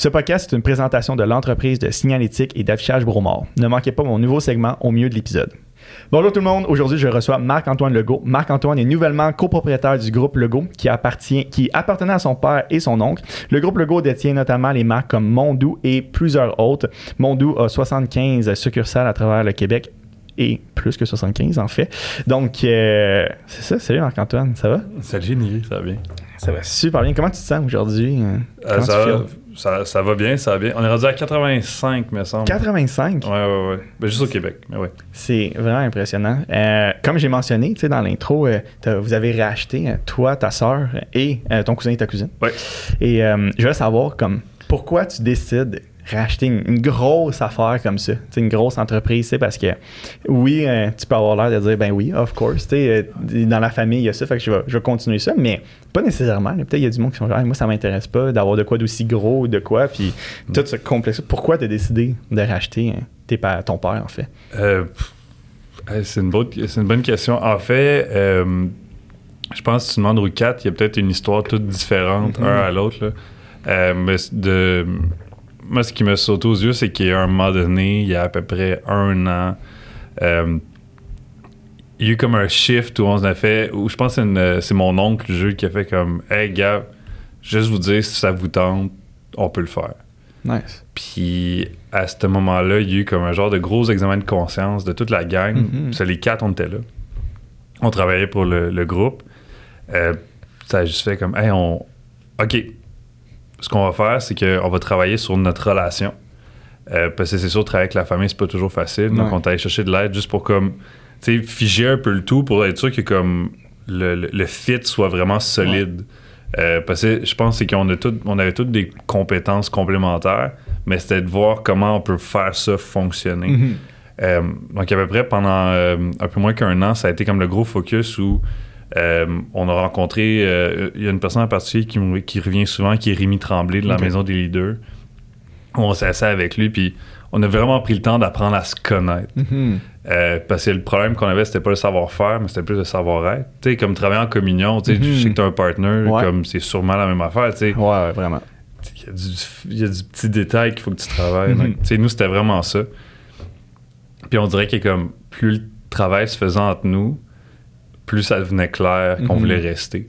Ce podcast est une présentation de l'entreprise de signalétique et d'affichage Bromard. Ne manquez pas mon nouveau segment au milieu de l'épisode. Bonjour tout le monde, aujourd'hui je reçois Marc-Antoine Legault. Marc-Antoine est nouvellement copropriétaire du groupe Legault qui, appartient, qui appartenait à son père et son oncle. Le groupe Legault détient notamment les marques comme Mondou et plusieurs autres. Mondou a 75 succursales à travers le Québec et plus que 75 en fait. Donc, euh, c'est ça. Salut Marc-Antoine, ça va? Salut Niri, ça va bien? Ça va super bien. Comment tu te sens aujourd'hui? Euh, ça, va, ça, ça, va bien, ça va bien. On est rendu à 85, me semble. 85? Ouais, ouais, ouais. Ben, juste au Québec, mais ouais. C'est vraiment impressionnant. Euh, comme j'ai mentionné, tu sais, dans l'intro, vous avez racheté, toi, ta soeur et ton cousin et ta cousine. Ouais. Et je veux savoir, comme, pourquoi tu décides racheter une, grosse affaire comme ça, une grosse entreprise, c'est parce que oui, euh, tu peux avoir l'air de dire ben oui, of course, euh, dans la famille il y a ça, fait que je vais, je vais continuer ça, mais pas nécessairement. Peut-être il y a du monde qui sont genre moi ça m'intéresse pas d'avoir de quoi d'aussi gros ou de quoi, puis mm. tout ce complexe. Pourquoi tu as décidé de racheter hein, tes ton père en fait? Euh, C'est une, bonne, une bonne question. En fait, je pense que si tu demandes aux quatre, il y a peut-être une histoire toute différente mm-hmm. un à l'autre. mais de moi, ce qui me saute aux yeux, c'est qu'il y a un moment donné, il y a à peu près un an, euh, il y a eu comme un shift où on a fait, où je pense que c'est mon oncle jeu qui a fait comme, hey gars, juste vous dire si ça vous tente, on peut le faire. Nice. Puis à ce moment-là, il y a eu comme un genre de gros examen de conscience de toute la gang. Mm les quatre, on était là. On travaillait pour le, groupe. Euh, ça a juste fait comme, hey, on. OK, ce qu'on va faire, c'est qu'on va travailler sur notre relation. Euh, parce que c'est sûr, travailler avec la famille, c'est pas toujours facile. Donc, on est allé chercher de l'aide juste pour comme, sais, figer un peu le tout pour être sûr que comme le, le, fit soit vraiment solide. Euh, parce que je pense qu'on a tout, on avait toutes des compétences complémentaires, mais c'était de voir comment on peut faire ça fonctionner. Mm-hmm. Euh, donc, à peu près pendant un peu moins qu'un an, ça a été comme le gros focus où euh, on a rencontré, euh, il y a une personne en particulier qui, qui, revient souvent, qui est Rémi Tremblay de la Maison des Leaders. On s'est assis avec lui, puis on a vraiment pris le temps d'apprendre à se connaître. Mm-hmm. Euh, parce que le problème qu'on avait, c'était pas le savoir-faire, mais c'était plus le savoir-être. Tu sais, comme travailler en communion, tu sais, je sais que tu as un partner, comme c'est sûrement la même affaire, tu sais. Ouais, vraiment. Il y, a du petit détail qu'il faut que tu travailles. Tu sais, nous, c'était vraiment ça. Puis on dirait que comme plus le travail se faisait entre nous, plus ça devenait clair qu'on mhm. voulait rester.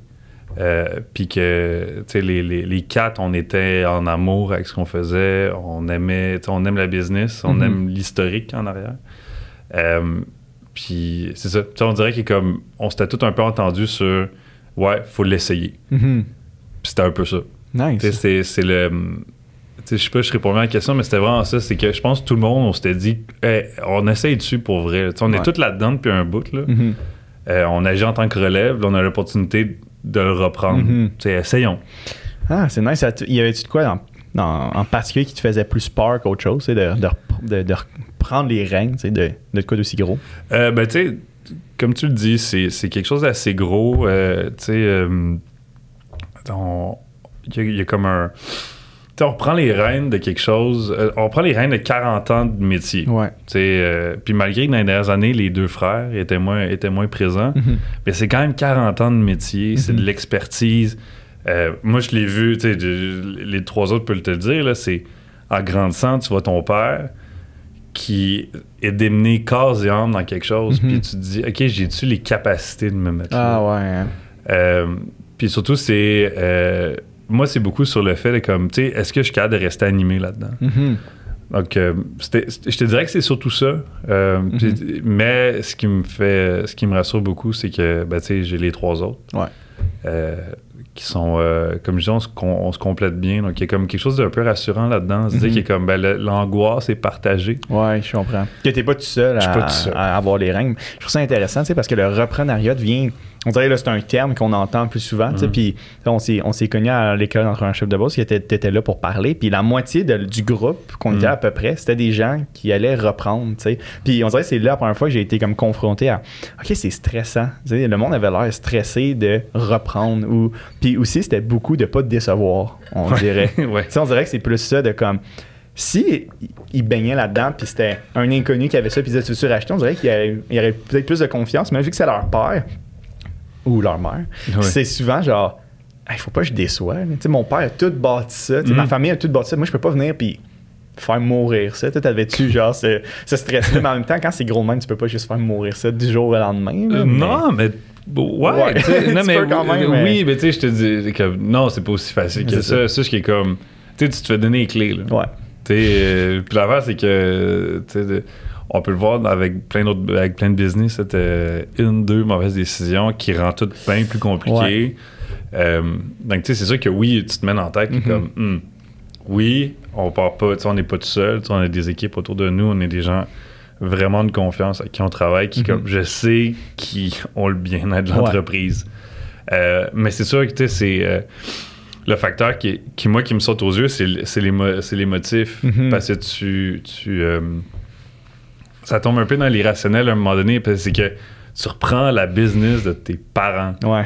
Euh, puis que les, les, les, quatre, on était en amour avec ce qu'on faisait, on aimait, on aime la business, on mhm. aime l'historique en arrière. Euh, puis c'est ça, on dirait que comme on s'était tout un peu entendu sur ouais, faut l'essayer. Mhm. Puis c'était un peu ça. Nice. C'est le. Je sais pas, je réponds à la question, mais c'était vraiment ça. C'est que je pense que tout le monde, on s'était dit, on essaye dessus pour vrai. on est tous là-dedans depuis un bout. Là. Euh, on agit en tant que relève, on a l'opportunité de le reprendre. Mhm. Essayons. Ah, c'est nice. Il y avait-tu de quoi en particulier qui te faisait plus peur qu'autre chose, de, de, de, reprendre les règnes de, de quoi d'aussi gros? Euh, ben, tu sais, comme tu le dis, c'est quelque chose d'assez gros. Euh, tu sais, il y, a comme un on reprend les rênes de quelque chose, euh, on reprend les rênes de 40 ans de métier. Euh, puis malgré que dans les dernières années, les deux frères étaient moins, étaient moins présents, mhm. mais c'est quand même 40 ans de métier, c'est de mhm. l'expertise. Euh, moi, je l'ai vu, les trois autres peuvent te le dire, c'est en grandissant, tu vois ton père qui est démené corps et âme dans quelque chose, mhm. puis tu te dis, OK, j'ai-tu les capacités de me mettre là? Ah ouais. Hein. puis surtout, c'est moi, c'est beaucoup sur le fait de comme, tu sais, est-ce que je suis capable de rester animé là-dedans? Mm-hmm. Donc, euh, je te dirais que c'est surtout ça. Euh, mm-hmm. Mais ce qui me fait, ce qui me rassure beaucoup, c'est que, ben, tu sais, j'ai les trois autres. Ouais. Euh, qui sont, comme je dis, on se, complète bien. Donc, il y a comme quelque chose d'un peu rassurant là-dedans. Se dire mm-hmm. qu'il comme, ben, l'angoisse est partagée. Ouais, je comprends. Que t'es pas tout seul à, pas tout seul. à avoir les règles. Je trouve ça intéressant, tu sais, parce que le reprenariat devient on dirait que c'est un terme qu'on entend plus souvent. Mm. Puis on s'est, on s'est connus à l'école d'entraîneur-chef de boss qui était, étais là pour parler. Puis la moitié du groupe qu'on était mm. à peu près, c'était des gens qui allaient reprendre. Puis on dirait que c'est là la première fois que j'ai été comme confronté à OK, c'est stressant. le monde avait l'air stressé de reprendre. Ou, puis aussi, c'était beaucoup de pas décevoir, on dirait. On dirait que c'est plus ça de comme si il baignait là-dedans, puis c'était un inconnu qui avait ça, puis il disait Tu veux on dirait qu'il y aurait, peut-être plus de confiance, mais vu que c'est leur père, ou leur mère, c'est souvent genre il faut pas que je déçois. Mon père a tout bâti ça. Ma mm. famille a tout bâti ça. Moi, je peux pas venir puis faire mourir ça. T'avais-tu genre ce, stress-là, mais en même temps, quand c'est gros même, tu peux pas juste faire mourir ça du jour au lendemain. Euh, non, mais. Ouais, non, mais, oui, mais tu sais, je te dis que non, c'est pas aussi facile que ça. Ça, ce qui est comme. Tu sais, tu te fais donner les clés. Là. Ouais. Euh, puis l'affaire, c'est que. On peut le voir avec plein d'autres avec plein de business, c'était une, deux mauvaises décisions qui rendent tout bien plus compliqué. Euh, donc, tu sais, c'est sûr que oui, tu te mets en tête mm-hmm. comme. Hmm, oui, on part pas, on n'est pas tout seul, on a des équipes autour de nous, on est des gens vraiment de confiance avec qui on travaille, qui, comme, mhm. je sais, qui ont le bien-être de l'entreprise. Euh, mais c'est sûr que c'est euh, le facteur qui, qui, moi, qui me saute aux yeux, c'est les, les motifs. Mhm. Parce que tu. tu ça tombe un peu dans l'irrationnel à un moment donné, parce que tu reprends la business de tes parents. Ouais.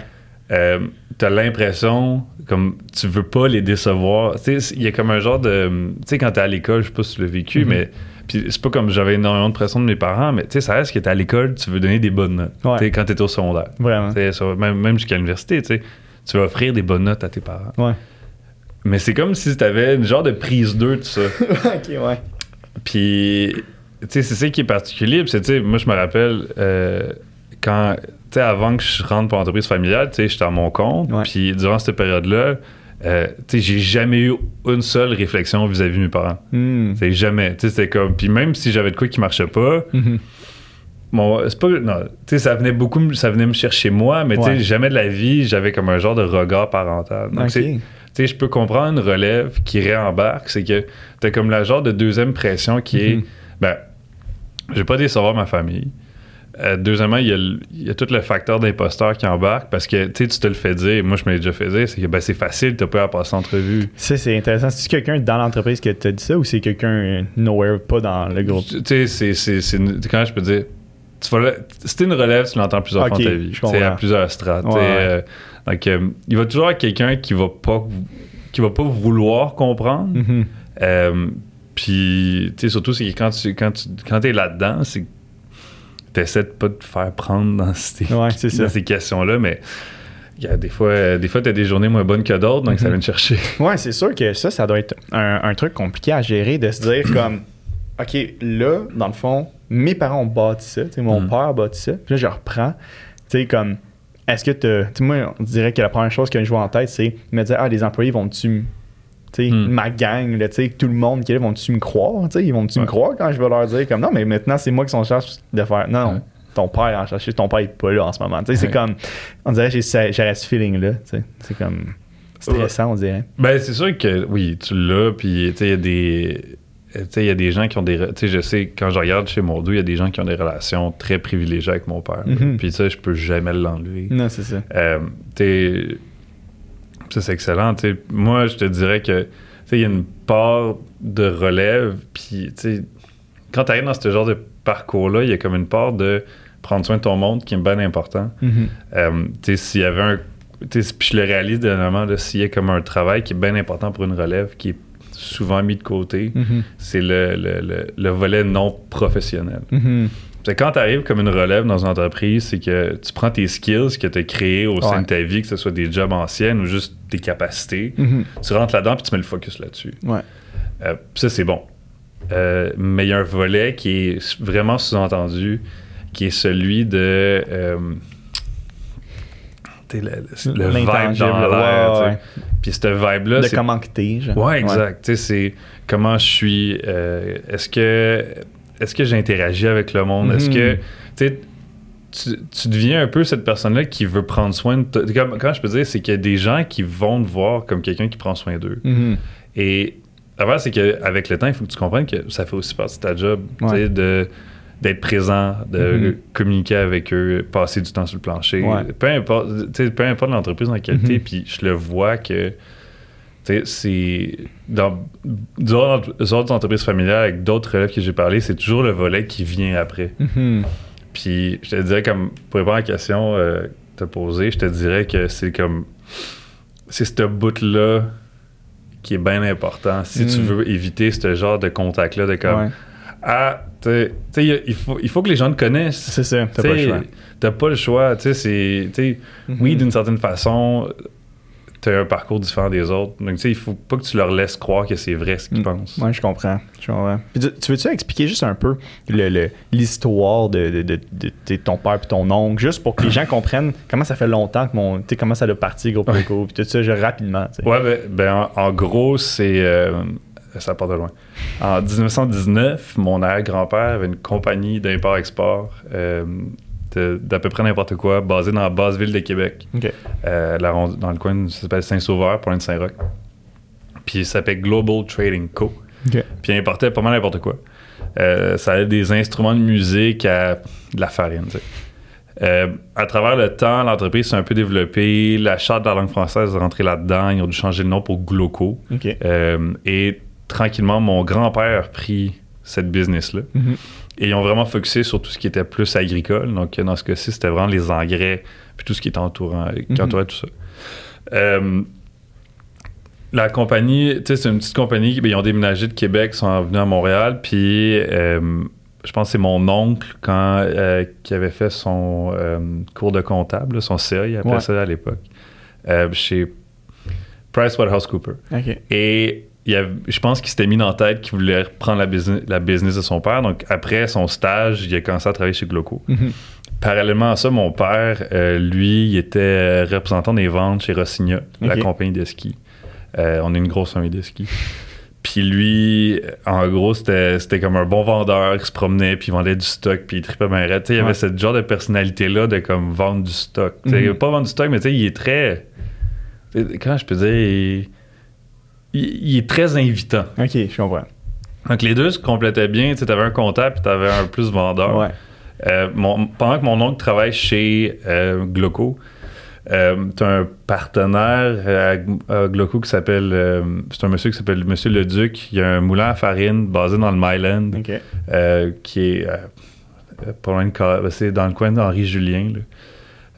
Euh, t'as l'impression comme tu veux pas les décevoir. Il y a comme un genre de. Tu sais, quand t'es à l'école, je sais pas si tu l'as vécu, mm-hmm. mais. Puis c'est pas comme j'avais énormément de pression de mes parents, mais tu sais, ça reste que t'es à l'école, tu veux donner des bonnes notes. Ouais. Quand t'es au secondaire. Vraiment. même, même jusqu'à l'université, tu sais. Tu vas offrir des bonnes notes à tes parents. Ouais. Mais c'est comme si t'avais une genre de prise 2 de ça. ok, ouais. Puis, c'est ça qui est particulier. Sais, moi, je me rappelle euh, quand avant que je rentre pour l'entreprise familiale, tu sais, j'étais à mon compte. Puis durant cette période-là, euh, tu sais, j'ai jamais eu une seule réflexion vis-à-vis de mes parents. Hmm. C'est jamais. Tu sais, c'était comme. Puis même si j'avais de quoi qui marchait pas, mm-hmm. bon, c'est pas. Non, ça venait beaucoup. Ça venait me chercher moi, mais jamais de la vie, j'avais comme un genre de regard parental. Donc, tu sais, je peux comprendre une relève qui réembarque. C'est que t'as comme la genre de deuxième pression qui est. Ben, je vais pas décevoir ma famille. Euh, deuxièmement, il y, a tout le facteur d'imposteur qui embarque parce que tu te le fais dire. Moi, je me l'ai déjà fait dire. C'est que ben, c'est facile, tu pas à passer entrevue. Ça, c'est intéressant. C'est quelqu'un dans l'entreprise qui t'a dit ça ou c'est quelqu'un nowhere, pas dans le groupe? Tu sais, c'est. Comment je peux dire? Si une relève, tu l'entends plusieurs fois dans ta vie. C'est à plusieurs strates. Euh, donc, euh, il va toujours y avoir quelqu'un qui va pas qui va pas vouloir comprendre. Mm-hmm. Puis, tu sais, surtout, c'est que quand tu quand tu quand es là-dedans, c'est t'essaies de pas te faire prendre dans ces, ces questions-là, mais il y a des fois, des fois, tu as des journées moins bonnes que d'autres, donc ça mhm. vient te chercher. Ouais, c'est sûr que ça, ça doit être un, truc compliqué à gérer, de se dire comme, OK, là, dans le fond, mes parents ont bâti ça, mon mhm. père a bâti ça, puis là, je reprends, tu sais, comme, est-ce que tu moi, on dirait que la première chose que je vois en tête, c'est me dire, ah, les employés vont-tu Hmm. Ma gang, là, tout le monde qui est là, vont-tu me croire? Ils vont-tu me croire quand je vais leur dire comme non, mais maintenant c'est moi qui sont charge de faire. Non, non, ton père en cherche, ton père est pas là en ce moment. C'est comme. On dirait que j'ai ce feeling-là. C'est comme stressant, on dirait. Ben, c'est sûr que oui, tu l'as, puis il y a des. il y a des gens qui ont des. Tu sais, je sais, quand je regarde chez Mordo, il y a des gens qui ont des relations très privilégiées avec mon père. Mm-hmm. Puis ça, je peux jamais l'enlever. Non, c'est ça. Euh, tu ça, c'est excellent. moi, je te dirais que il y a une part de relève, puis quand tu arrives dans ce genre de parcours-là, il y a comme une part de prendre soin de ton monde qui est bien important. Mm-hmm. Euh, s'il y avait un. Puis je le réalise dernièrement, s'il y a comme un travail qui est bien important pour une relève, qui est souvent mis de côté, mm-hmm. c'est le, le, volet non professionnel. Quand tu arrives comme une relève dans une entreprise, c'est que tu prends tes skills que tu as créés au sein de ta vie, que ce soit des jobs anciennes ou juste tes capacités, mm-hmm. tu rentres là-dedans puis tu mets le focus là-dessus. Ouais. Euh, ça, c'est bon. Euh, mais il y a un volet qui est vraiment sous-entendu, qui est celui de. Euh, le, le vibe dans l'air. Puis cette vibe-là. De comment que t'es. Ouais, exact. C'est comment je suis. Est-ce que est-ce que j'interagis avec le monde? Est-ce que mhm. tu, tu deviens un peu cette personne-là qui veut prendre soin de toi? Comment je peux dire, c'est qu'il y a des gens qui vont te voir comme quelqu'un qui prend soin d'eux. Mhm. Et la c'est qu'avec le temps, il faut que tu comprennes que ça fait aussi partie de ta job, de d'être présent, de mhm. communiquer avec eux, passer du temps sur le plancher. Peu importe, peu importe l'entreprise dans laquelle tu es, puis je le vois que c'est dans d'autres entreprises familiales avec d'autres relèves que j'ai parlé, c'est toujours le volet qui vient après. Mm-hmm. Puis je te dirais comme pour répondre à la question euh, que tu as posée, je te dirais que c'est comme c'est ce bout là qui est bien important si tu mm. veux éviter ce genre de contact là de comme ah tu sais il faut il faut que les gens te connaissent. C'est ça, t'as pas le choix. T'as pas le choix, tu sais c'est oui mm-hmm. d'une certaine façon tu as un parcours différent des autres. Donc, tu sais, il faut pas que tu leur laisses croire que c'est vrai ce qu'ils mm. pensent. Oui, je comprends. tu, veux-tu expliquer juste un peu l'histoire de, de, ton père et ton oncle, juste pour que les gens comprennent comment ça fait longtemps que mon. Tu sais, comment ça a parti, Groupe puis tout ça, rapidement. Ouais, ben, ben en, gros, c'est. Euh, ça part de loin. En 1919, mon arrière-grand-père avait une compagnie d'import-export. Euh, d'à peu près n'importe quoi, basé dans la basse ville de Québec. Euh, dans le coin, ça s'appelle Saint-Sauveur, point de Saint-Roch. Puis ça s'appelle Global Trading Co. Puis il importait pas mal n'importe quoi. Euh, ça avait des instruments de musique à de la farine. Euh, à travers le temps, l'entreprise s'est un peu développée. La charte de la langue française est rentrée là-dedans. Ils ont dû changer le nom pour Gloco. et tranquillement, mon grand-père a pris cette business-là. Mm-hmm. Ils ont vraiment focusé sur tout ce qui était plus agricole. Donc, dans ce cas-ci, c'était vraiment les engrais, puis tout ce qui était entourant, qui mhm. entourait tout ça. Euh, la compagnie, tu sais, c'est une petite compagnie, ben, ils ont déménagé de Québec, sont venus à Montréal, puis euh, je pense que c'est mon oncle quand, euh, qui avait fait son cours de comptable, son CA, il appelait ça à l'époque, chez PricewaterhouseCoopers. OK. Et je pense qu'il s'était mis dans la tête qu'il voulait reprendre la business, la business de son père. Donc, après son stage, il a commencé à travailler chez Gloco. Mhm. Parallèlement à ça, mon père, euh, lui, il était euh, représentant des ventes chez Rossigna, la compagnie de ski. Euh, on est une grosse famille de ski. Puis lui, en gros, c'était comme un bon vendeur qui se promenait, puis il vendait du stock, puis il tripait bien raide. Il avait ce genre de personnalité-là de comme vendre du stock. Mm Pas vendre du stock, mais il est très... Comment je peux dire il, est très invitant. OK, je comprends. Donc les deux se complétaient bien. Tu avais un comptable et tu avais un plus vendeur. Ouais. Euh, pendant que mon oncle travaille chez euh, Gloco, euh, tu as un partenaire à, Gloco qui s'appelle. c'est un monsieur qui s'appelle Monsieur Le Duc. Il y a un moulin à farine basé dans le Myland qui est pas loin de. C'est dans le coin d'Henri Julien.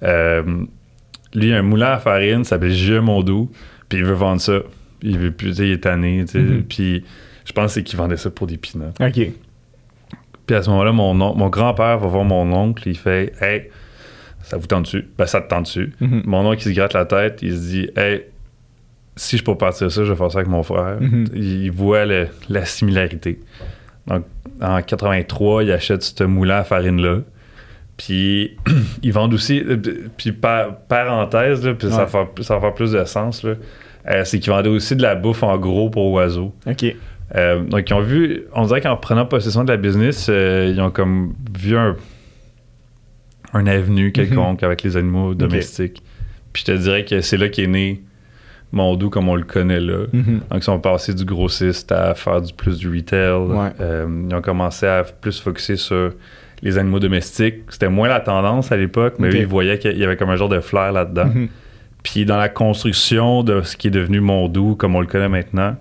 lui, il a un moulin à farine, s'appelle J.E. Mondou, puis il veut vendre ça il veut plus, il est tanné, mhm. Puis je pense qu'il vendait ça pour des peanuts. OK. Puis à ce moment-là, mon, mon grand-père va voir mon oncle, il fait Hey, ça vous tente dessus? Ben, ça te tente dessus. Mhm. Mon oncle, il se gratte la tête, il se dit Hey, si je peux partir ça, je vais faire ça avec mon frère. Mhm. Il voit la similarité. Donc, en 83, il achète ce moulin à farine-là. Puis, ils vendent aussi. Euh, puis, parenthèse, là, puis ça, va faire, ça va faire plus de sens. Là. Euh, c'est qu'ils vendaient aussi de la bouffe en gros pour oiseaux. OK. Euh, donc, ils ont vu, on dirait qu'en prenant possession de la business, euh, ils ont comme vu un, un avenue quelconque mhm. avec les animaux domestiques. Puis je te dirais que c'est là qu'est né Mondou comme on le connaît là. Mhm. Donc, ils sont passés du grossiste à faire du plus du retail. ils ont commencé à plus focuser sur les animaux domestiques. C'était moins la tendance à l'époque, mais ils voyaient qu'il y avait comme un genre de flair là-dedans. Mhm. Puis dans la construction de ce qui est devenu Mondou, comme on le connaît maintenant,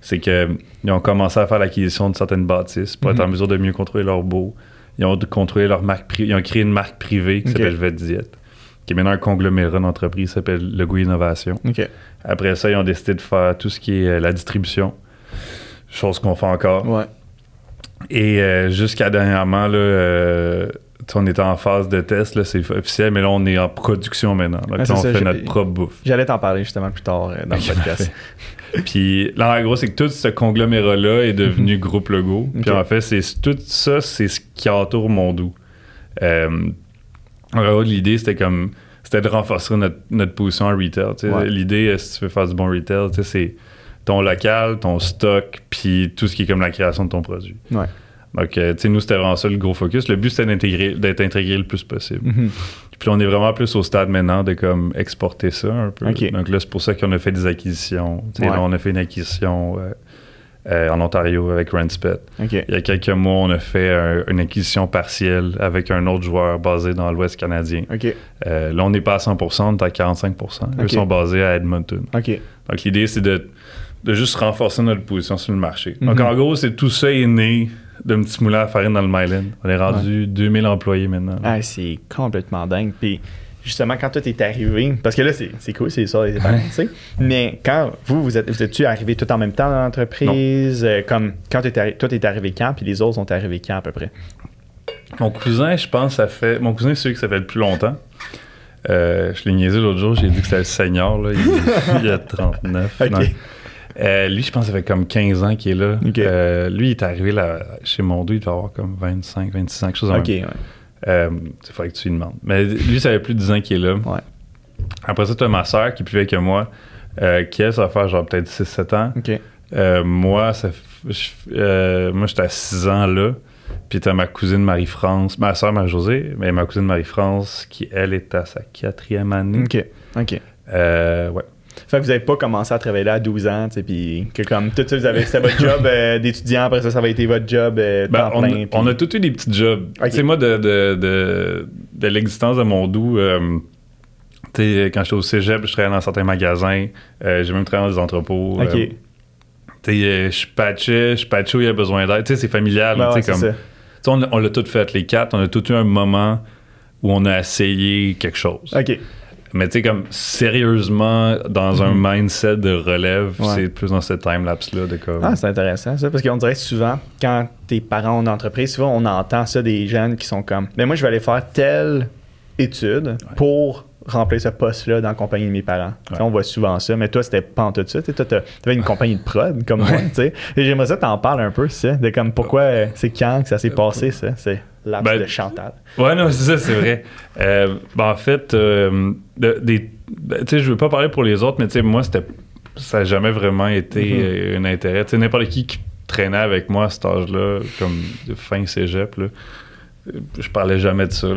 c'est qu'ils ont commencé à faire l'acquisition de certaines bâtisses pour être en mhm. mesure de mieux contrôler leur beau. Ils ont contrôlé leur marque Ils ont créé une marque privée qui s'appelle VetDiet, qui est maintenant un conglomérat d'entreprises qui s'appelle Le Goût Innovation. Après ça, ils ont décidé de faire tout ce qui est euh, la distribution, chose qu'on fait encore. Et euh, jusqu'à dernièrement, là, euh, on était en phase de test, là, c'est officiel, mais là, on est en production maintenant. Là, on fait notre propre bouffe. J'allais t'en parler justement plus tard euh, dans le podcast. Puis là, en gros, c'est que tout ce conglomérat-là est devenu Groupe Logo. Puis en fait, c'est tout ça, c'est ce qui entoure Mondou. Euh, en gros, l'idée, c'était comme c'était de renforcer notre, position en retail. L'idée, euh, si tu veux faire du bon retail, c'est ton local, ton stock, puis tout ce qui est comme la création de ton produit. Ouais. Donc, euh, tu sais, nous, c'était vraiment ça le gros focus. Le but, c'était d'être intégré le plus possible. Mhm. Puis on est vraiment plus au stade maintenant de comme exporter ça un peu. Donc là, c'est pour ça qu'on a fait des acquisitions. Là, on a fait une acquisition euh, euh, en Ontario avec Renspet. Il y a quelques mois, on a fait une acquisition partielle avec un autre joueur basé dans l'Ouest canadien. là, on n'est pas à 100%, on est à 45%. Ils sont basés à Edmonton. Donc l'idée, c'est de, juste renforcer notre position sur le marché. Donc mhm. en gros, c'est tout ça est né d'un petit moulin à farine dans le Myland. On est rendu 2000 employés maintenant. Ah, c'est complètement dingue. Puis justement, quand toi t'es arrivé, parce que là, c'est cool, c'est ça, sais. mais quand vous, vous êtes, vous êtes-tu arrivé tout en même temps dans l'entreprise? Euh, comme quand es toi, t'es arrivé quand, puis les autres sont arrivés quand à peu près? Mon cousin, je pense, ça fait. Mon cousin, c'est celui que ça fait le plus longtemps. Euh, je l'ai niaisé l'autre jour, j'ai dit que c'était le senior, là. Il, a 39. Euh, lui, je pense que ça fait comme 15 ans qu'il est là. Euh, lui, il est arrivé là, chez Mondo, il doit avoir comme 25, 26 ans, quelque chose comme ça. Il faudrait que tu lui demandes. Mais lui, ça fait plus de 10 ans qu'il est là. Après ça, tu as ma soeur qui est plus vieille que moi, qui elle, ça va faire genre peut-être 6-7 ans. moi, ça, moi, j'étais à 6 ans là. Puis t'as ma cousine Marie-France, ma soeur Marie-Josée, mais ma cousine Marie-France, qui, elle, est à sa quatrième année. OK. OK. Euh, ouais. Fait que vous n'avez pas commencé à travailler là à 12 ans, puis que comme tout ça, vous avez, c'était votre job euh, d'étudiant, après ça, ça va été votre job euh, ben, on, plein, on, a tous eu des petits jobs. Tu sais, moi, de, de, de, de l'existence de mon doux, euh, tu sais, quand j'étais au cégep, je travaillais dans certains magasins, j'ai même travaillé dans des entrepôts. OK. tu sais, je patchais, je patchais où il y a besoin d'aide. Tu sais, c'est familial, tu sais, comme on, l'a tout fait, les quatre. On a tout eu un moment où on a essayé quelque chose. OK. Mais tu sais, comme sérieusement, dans un mhm. mindset de relève, c'est plus dans ce time-lapse-là. de comme... Ah, c'est intéressant ça, parce qu'on dirait souvent, quand tes parents ont une entreprise, souvent on entend ça des jeunes qui sont comme Mais moi, je vais aller faire telle étude pour remplir ce poste-là dans la compagnie de mes parents. On voit souvent ça, mais toi, c'était pas en tout ça. Toi, tu avais une compagnie de prod comme moi. Et j'aimerais ça t'en parles un peu, ça, de comme pourquoi euh, c'est quand que ça s'est passé, ça. C'est l'âge ben, de Chantal. Ouais, non, c'est ça, c'est vrai. Euh, ben, en fait, euh, des, ben, je veux pas parler pour les autres, mais moi, c'était ça n'a jamais vraiment été mm-hmm. un intérêt. N'importe qui qui traînait avec moi à cet âge-là, comme fin cégep, là, je parlais jamais de ça.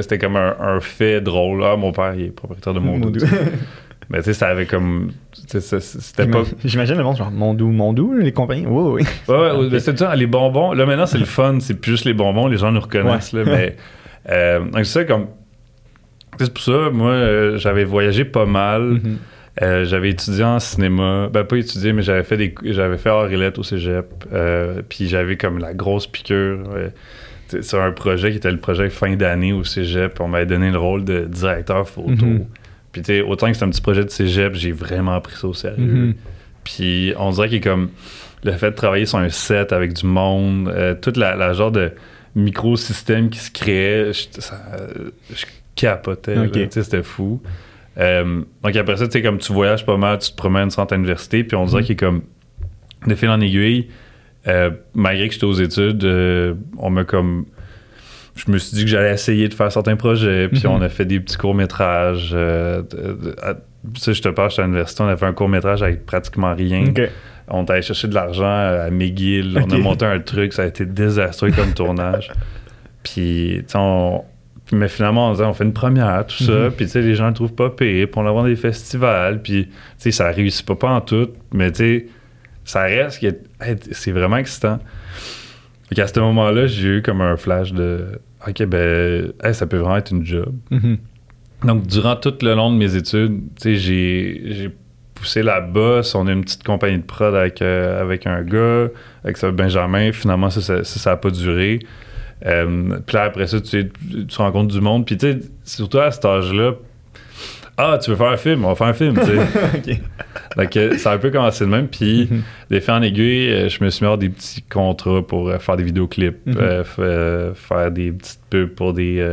C'était comme un, fait drôle. Ah, mon père, il est propriétaire de Mondou. Mais tu sais, ça avait comme. C'était pas. J'imagine le monde, genre Mondou, Mondou, les compagnies. oui, oui. Ouais, ouais, c'est ça, les bonbons. Là, maintenant, c'est le fun. C'est plus juste les bonbons. Les gens nous reconnaissent. Là, mais. Euh, donc, c'est ça, comme. C'est pour ça, moi, euh, j'avais voyagé pas mal. Mm-hmm. Euh, j'avais étudié en cinéma. Ben, pas étudié, mais j'avais fait des. J'avais fait au cégep. puis j'avais comme la grosse piqûre c'est un projet qui était le projet fin d'année au cégep. On m'avait donné le rôle de directeur photo. Mhm. Puis, tu autant que c'est un petit projet de cégep, j'ai vraiment pris ça au sérieux. Mhm. Puis, on dirait qu'il comme le fait de travailler sur un set avec du monde, euh, toute la, genre de microsystème qui se créait, je, ça, je capotais. C'était fou. Euh, donc, après ça, tu sais, comme tu voyages pas mal, tu te promènes sur l'université, puis on dirait mhm. qu'il est comme de fil en aiguille euh, malgré que j'étais aux études, euh, on m'a comme. Je me suis dit que j'allais essayer de faire certains projets, puis mhm. on a fait des petits courts-métrages. Euh, sais, je te parle, j'étais à l'université, on a fait un court-métrage avec pratiquement rien. On est allé chercher de l'argent à McGill, on a monté un truc, ça a été désastreux comme tournage. Puis, tu on, mais finalement, on, on fait une première, tout ça, mhm. puis tu sais, les gens ne trouvent pas payé, puis on a des festivals, puis tu sais, ça réussit pas, pas en tout, mais tu sais, ça reste c'est vraiment excitant. Fait à ce moment-là, j'ai eu comme un flash de OK, ben, ça peut vraiment être une job. Mm-hmm. Donc, durant tout le long de mes études, j'ai poussé la bosse. On a une petite compagnie de prod avec, euh, avec un gars, avec ça, Benjamin. Finalement, ça, ça n'a pas duré. Euh, puis là, après ça, tu, tu rencontres du monde. Puis, tu sais, surtout à cet âge-là, ah, tu veux faire un film, on va faire un film, tu sais. Donc, euh, ça a un peu commencé de même. Puis, mhm. des faits en aiguille, euh, je me suis mis à des petits contrats pour euh, faire des vidéoclips, mhm. faire des petites pubs pour des,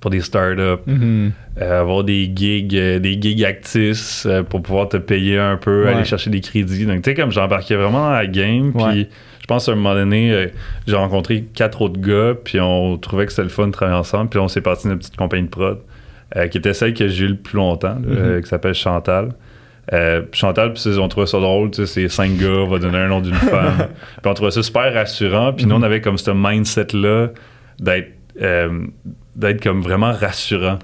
pour des startups, mhm. avoir des gigs, des gigs actifs pour pouvoir te payer un peu, aller chercher des crédits. Donc, tu sais, comme j'embarquais vraiment dans la game. Puis, je pense à un moment donné, j'ai rencontré quatre autres gars, puis on trouvait que c'était le fun de travailler ensemble. Puis, on s'est parti une petite compagnie de prod. Euh, qui était celle que j'ai eu le plus longtemps, mhm. euh, qui s'appelle Chantal. Euh, Chantal, puis on trouvait ça drôle, c'est cinq gars, on va donner un nom d'une femme. puis on trouvait ça super rassurant. Puis nous, on mhm. avait comme ce mindset-là d'être d'être comme vraiment rassurant.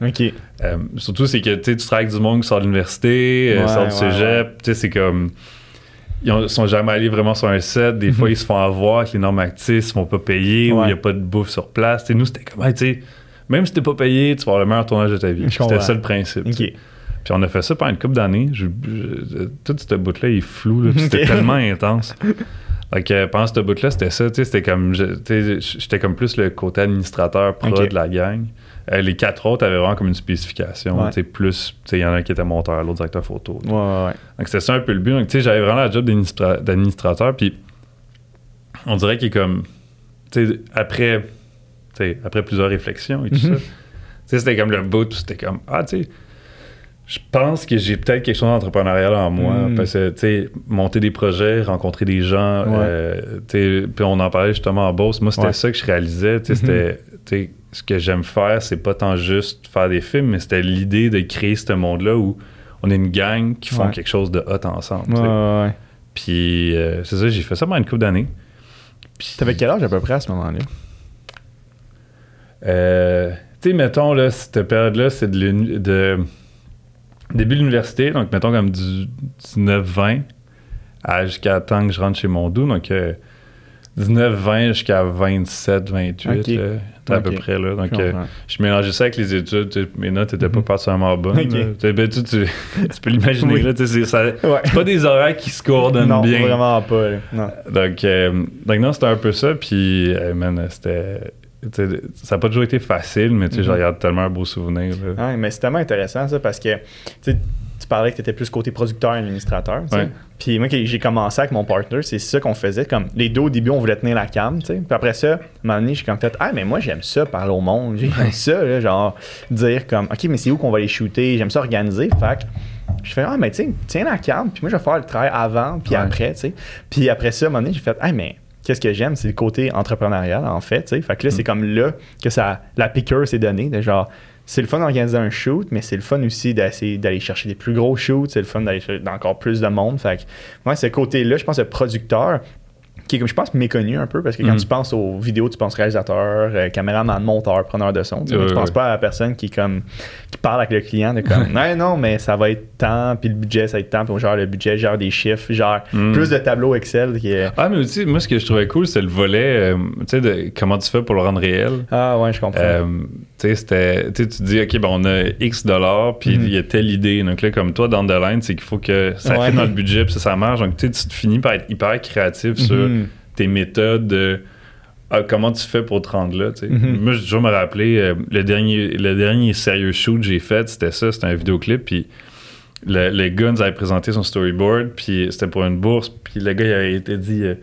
surtout, c'est que tu travailles avec du monde qui sort de l'université, sort du cégep, tu sais, c'est comme. Ils sont jamais allés vraiment sur un set. Des fois, ils se font avoir avec les normes actifs, ils se font pas payer ou il n'y a pas de bouffe sur place. T'sais, nous, c'était comme, tu sais, même si t'es pas payé, tu vas avoir le meilleur tournage de ta vie. C'était ça le principe. Puis on a fait ça pendant une couple d'années. Tout ce bout-là, il est flou. C'était tellement intense. Donc, pendant ce bout-là, c'était ça. C'était comme, j'étais comme plus le côté administrateur pro de la gang. Euh, les quatre autres avaient vraiment comme une spécification. Ouais. Plus, il y en a un qui était monteur, l'autre directeur photo. Donc, c'était ça un peu le but. Donc, j'avais vraiment la job d'administrateur. Puis, on dirait qu'il est comme, après après plusieurs réflexions et tout mhm. sais, c'était comme le bout, c'était comme, ah, tu sais, je pense que j'ai peut-être quelque chose d'entrepreneurial en moi. Hmm. Parce que, tu sais, monter des projets, rencontrer des gens, euh, tu sais, puis on en parlait justement en bourse. Moi, c'était ça que je réalisais. Tu sais, mm-hmm. c'était, ce que j'aime faire, c'est pas tant juste faire des films, mais c'était l'idée de créer ce monde-là où on est une gang qui font quelque chose de hot ensemble. Puis, euh, c'est ça, j'ai fait ça pendant une couple d'années. T'avais quel âge à peu près à ce moment-là? Euh, tu sais, mettons, là, cette période-là, c'est de début de l'université, donc mettons comme du 19-20 jusqu'à temps que je rentre chez mon doux, donc 19-20 euh, jusqu'à 27-28, à peu près. Là. Donc, euh, je mélangeais ça avec les études. Mes notes n'étaient pas mhm. particulièrement bonnes. Ben, tu, tu, peux l'imaginer. C'est pas des horaires qui se coordonnent non, bien. Non, vraiment pas. Non. Donc, euh, donc, non, c'était un peu ça. Puis, c'était ça n'a pas toujours été facile, mais tu mm regarde tellement un beau souvenir. mais c'est tellement intéressant ça parce que tu parlais que tu étais plus côté producteur et administrateur. Puis moi, j'ai commencé avec mon partner, c'est ça qu'on faisait. Comme les deux, au début, on voulait tenir la cam. Puis après ça, à un moment donné, j'ai comme fait Ah, mais moi, j'aime ça, parler au monde. J'aime ça, genre, dire comme OK, mais c'est où qu'on va les shooter? J'aime ça organiser. Fait je fais Ah, mais tiens la cam. Puis moi, je vais faire le travail avant, puis après. Puis après ça, à un moment donné, j'ai fait Ah, mais qu'est-ce que j'aime, c'est le côté entrepreneurial, en fait. Fait que là, c'est mm. comme là que ça, la piqueur s'est donnée. De genre, c'est le fun d'organiser un shoot, mais c'est le fun aussi d'essayer d'aller chercher des plus gros shoots. C'est le fun d'aller chercher encore plus de monde. Fait que, moi, ce côté-là, je pense, le producteur, qui est, comme je pense, méconnu un peu, parce que quand mm. tu penses aux vidéos, tu penses réalisateur, euh, caméraman, monteur, preneur de son. Tu ne penses pas à la personne qui, comme, qui parle avec le client de comme, non, non, mais ça va être temps, puis le budget, ça va être temps, puis genre le budget, genre des chiffres, genre mm. plus de tableaux Excel. Qui est... Ah, mais aussi, moi, ce que je trouvais cool, c'est le volet, euh, tu sais, de comment tu fais pour le rendre réel. Ah, ouais, je comprends. Tu sais, tu dis, OK, ben, on a X dollars, puis mm. il y a telle idée. Donc là, comme toi, dans the line, c'est qu'il faut que ça ouais. dans le budget, puis ça, ça marche. Donc, tu te finis par être hyper créatif sur mm-hmm tes méthodes de ah, comment tu fais pour te rendre là. Mm-hmm. Moi, je toujours me rappeler, euh, le, dernier, le dernier sérieux shoot que j'ai fait, c'était ça, c'était un vidéoclip, puis le, le, gars nous avait présenté son storyboard, puis c'était pour une bourse, puis le gars il avait été dit euh,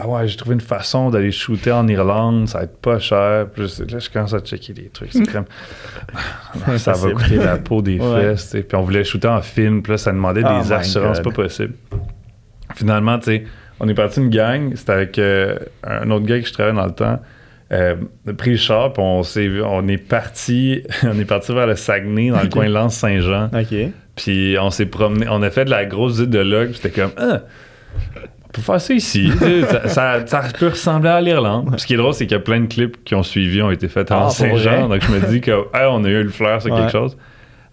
Ah ouais, j'ai trouvé une façon d'aller shooter en Irlande, ça va être pas cher. Puis là, je commence à checker des trucs, c'est crème. ça va coûter la peau des fesses, puis on voulait shooter en film, puis là, ça demandait oh des assurances pas possible. Finalement, tu sais, on est parti une gang, c'était avec euh, un autre gars que je travaillais dans le temps. Euh, on a pris le char, puis on, est, on est parti on est parti vers le Saguenay, dans le coin de Lens-Saint-Jean. Puis on s'est promené, on a fait de la grosse île de log, puis c'était comme, ah, peut faire ça ici. ça, ça, peut ressembler à l'Irlande. Ce qui est drôle, c'est qu'il y a plein de clips qui ont suivi, ont été faits en ah, Saint-Jean. Donc je me dis que, on a eu le flair sur quelque chose.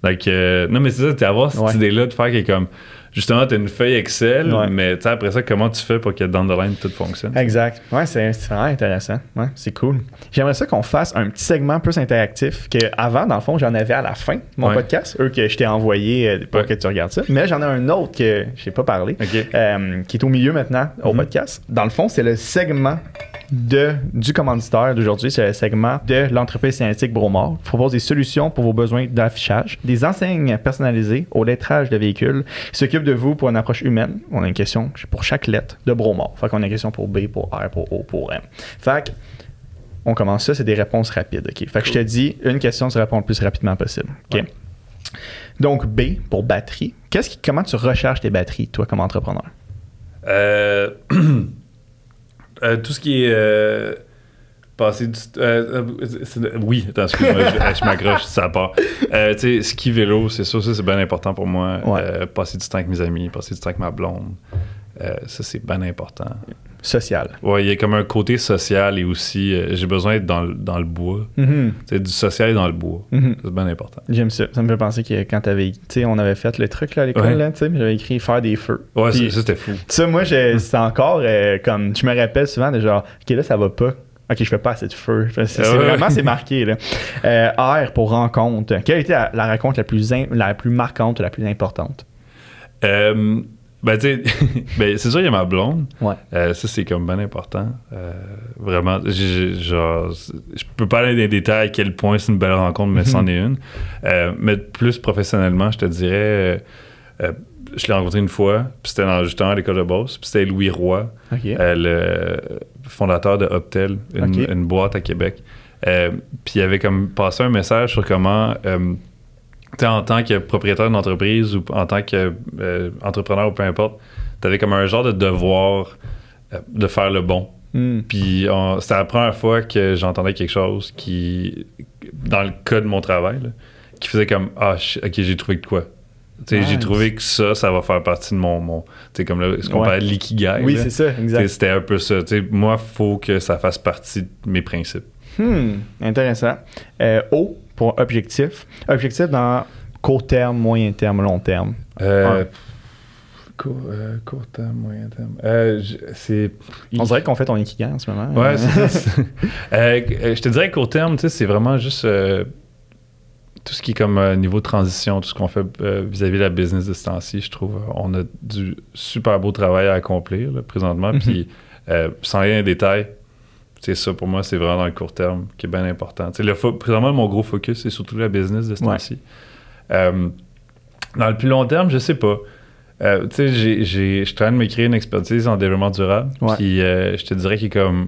Donc, euh, non, mais c'est ça, tu avoir cette idée-là de faire quelque comme justement, tu as une feuille Excel, mais après ça, comment tu fais pour que dans le line tout fonctionne? Exact. Ouais, c'est vraiment intéressant. Ouais, c'est cool. J'aimerais ça qu'on fasse un petit segment plus interactif que avant, dans le fond, j'en avais à la fin de mon podcast, eux que je t'ai envoyé euh, pour que tu regardes ça. Mais j'en ai un autre que je n'ai pas parlé, euh, qui est au milieu maintenant au mm-hmm. podcast. Dans le fond, c'est le segment de, du commanditaire d'aujourd'hui, c'est le segment de l'entreprise scientifique Bromar. Je propose des solutions pour vos besoins d'affichage, des enseignes personnalisées au lettrage de véhicules qui s'occupent de vous pour une approche humaine. On a une question pour chaque lettre de Bromar. Fait qu'on a une question pour B, pour R, pour O, pour M. Fait on commence ça, c'est des réponses rapides. OK? Fait que je te dis une question, tu réponds le plus rapidement possible. OK? Donc, B pour batterie. Qu'est-ce qui, comment tu recherches tes batteries, toi, comme entrepreneur? Euh. Euh, tout ce qui est euh, passer du. Euh, oui, attends, excuse-moi, je, m'accroche, ça part. tu sais, ski vélo, c'est ça c'est bien important pour moi. passer du temps avec mes amis, passer du temps avec ma blonde. Ça, c'est bien important. Social. Oui, il y a comme un côté social et aussi, j'ai besoin d'être dans, dans, le bois. Mm-hmm. du social et dans le bois. Mm-hmm. C'est bien important. J'aime ça. Ça me fait penser que quand avais, tu sais, on avait fait le truc là, à l'école, là, tu sais, j'avais écrit faire des feux. Ouais, ça, c'était fou. Ça, moi, c'est encore comme, je me rappelle souvent de genre, OK, là, ça va pas. OK, je fais pas assez de feu. C'est, vraiment, c'est marqué. Là. Euh, R pour rencontre. Quelle a été la, la rencontre la plus, la plus marquante, la plus importante? Euh, ben, tu ben, c'est sûr, il y a ma blonde. Ouais. Euh, ça, c'est comme bien important. Euh, vraiment, genre, je peux pas aller dans les détails à quel point c'est une belle rencontre, mais c'en est une. Euh, mais plus professionnellement, je te dirais, je l'ai rencontré une fois, puis c'était dans, justement à l'école de Boss, puis c'était Louis Roy, le fondateur de Optel, une, boîte à Québec. puis il avait comme passé un message sur comment en tant que propriétaire d'entreprise ou en tant qu'entrepreneur ou peu importe, tu avais comme un genre de devoir de faire le bon. Hmm. Puis c'était la première fois que j'entendais quelque chose qui, dans le cas de mon travail, qui faisait comme Ah, ok, j'ai trouvé de quoi. J'ai trouvé que ça, ça va faire partie de mon. mon comme là, ce qu'on ouais. de l'ikigai. Oui, c'est ça, exact. C'était un peu ça. moi, il faut que ça fasse partie de mes principes. Hmm, intéressant. Euh, o pour objectif. Objectif dans court terme, moyen terme, long terme. Euh, euh, court, terme, moyen terme. Euh, c'est... On dirait qu'on fait ton Ikigai en ce moment. Ouais, c'est euh, je te dirais court terme, c'est vraiment juste tout ce qui est comme niveau transition, tout ce qu'on fait vis-à-vis de la business de ce temps-ci. Je trouve on a du super beau travail à accomplir présentement. Mm-hmm. Puis sans rien détail, c'est ça pour moi, c'est vraiment dans le court terme qui est bien important. Le présentement, mon gros focus, c'est surtout la business de ce temps-ci. dans le plus long terme, je sais pas. Euh, tu sais, je suis en train de me créer une expertise en développement durable. Puis euh, je te dirais que comme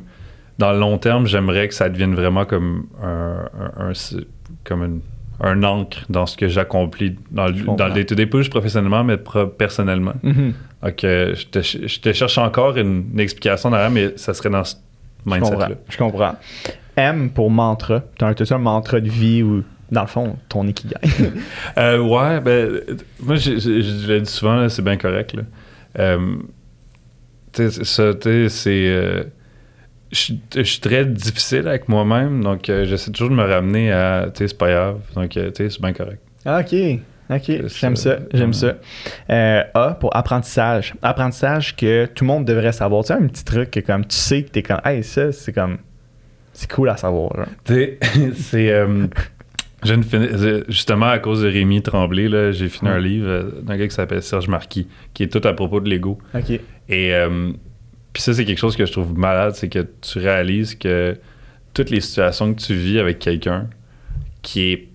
dans le long terme, j'aimerais que ça devienne vraiment comme un, comme un encre dans ce que j'accomplis dans, le, dans le day-to-day, pas juste professionnellement, mais personnellement. Mm-hmm. Donc, euh, je, te, je, te, cherche encore une, explication derrière, mais ça serait dans ce mindset-là. Je comprends. M pour mantra. Tu as un mantra de vie ou dans le fond, ton ikigai? euh, ouais, ben, moi, je, je, le dis souvent, c'est bien correct. Là. Euh, tu sais, ça, tu sais, c'est. Euh, je suis très difficile avec moi-même, donc euh, j'essaie toujours de me ramener à, tu sais, c'est pas grave, donc, tu sais, c'est bien correct. Ah, OK. OK, j'aime ça, j'aime ça. A pour apprentissage. Apprentissage que tout le monde devrait savoir. Tu sais, un petit truc que comme tu sais que t'es comme, hey, ça, c'est comme, c'est cool à savoir. Tu sais, c'est. Justement, à cause de Rémi Tremblay, j'ai fini un livre euh, d'un gars qui s'appelle Serge Marquis, qui est tout à propos de l'ego. Et euh, puis ça, c'est quelque chose que je trouve malade, c'est que tu réalises que toutes les situations que tu vis avec quelqu'un qui est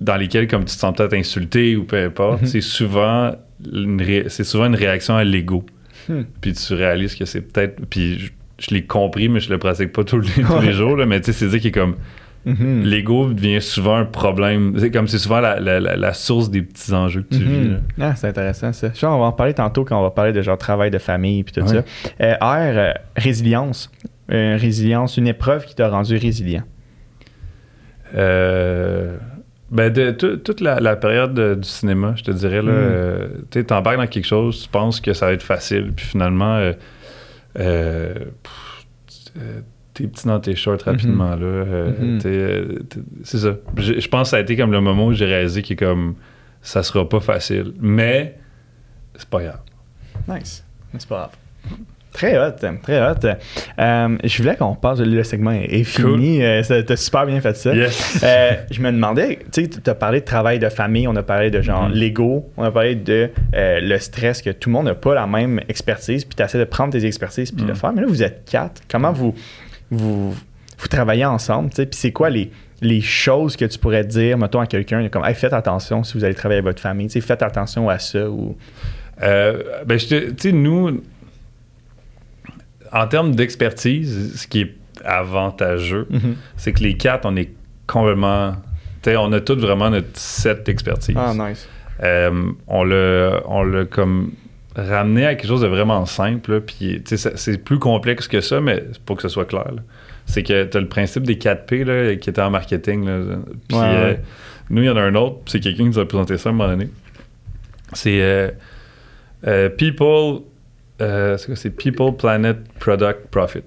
dans lesquelles, comme tu te sens peut-être insulté ou peu importe, mhm. c'est souvent une c'est souvent une réaction à l'ego. Hmm. Puis tu réalises que c'est peut-être puis je, l'ai compris mais je le pratique pas tous les, tous les jours là, mais tu sais c'est dire qu'il est comme Mhm. L'ego devient souvent un problème. C'est comme c'est souvent la, source des petits enjeux que tu vis. Mhm. Ah, c'est intéressant ça. Je on va en parler tantôt quand on va parler de genre travail de famille puis tout ça. Euh, R, euh, résilience. résilience, une épreuve qui t'a rendu résilient. Euh, ben de, toute la, période du cinéma, je te dirais, là, mhm. tu t'embarques dans quelque chose, tu penses que ça va être facile, puis finalement, t'es petit dans tes shorts mhm. rapidement. là. Euh, mhm. euh, c'est ça. Je, pense que ça a été comme le moment où j'ai réalisé que comme ça sera pas facile. Mais c'est pas grave. Nice. C'est pas grave. Très hot, très hot. Euh, je voulais qu'on passe, le segment est, fini. Cool. T'as super bien fait ça. je me demandais, tu sais, tu as parlé de travail de famille, on a parlé de genre mhm. l'ego, on a parlé de le stress, que tout le monde n'a pas la même expertise, puis tu essaies de prendre tes expertises puis de le faire. Mais là, vous êtes quatre. Comment vous vous, vous travaillez ensemble, puis c'est quoi les, les choses que tu pourrais dire, mettons, à quelqu'un, comme, faites attention si vous allez travailler avec votre famille, faites attention à ça ou... Euh, ben, tu sais, nous, en termes d'expertise, ce qui est avantageux, mm-hmm. c'est que les quatre, on est complètement. On a tous vraiment notre set d'expertise. Ah, nice. Euh, on l'a comme ramener à quelque chose de vraiment simple. Puis, c'est plus complexe que ça, mais pour que ce soit clair. C'est que tu as le principe des 4 P là, qui était en marketing. Puis, euh, nous, il y en a un autre, c'est quelqu'un qui nous a présenté ça à un moment donné. C'est euh, euh, People. c'est People, Planet, Product, Profit?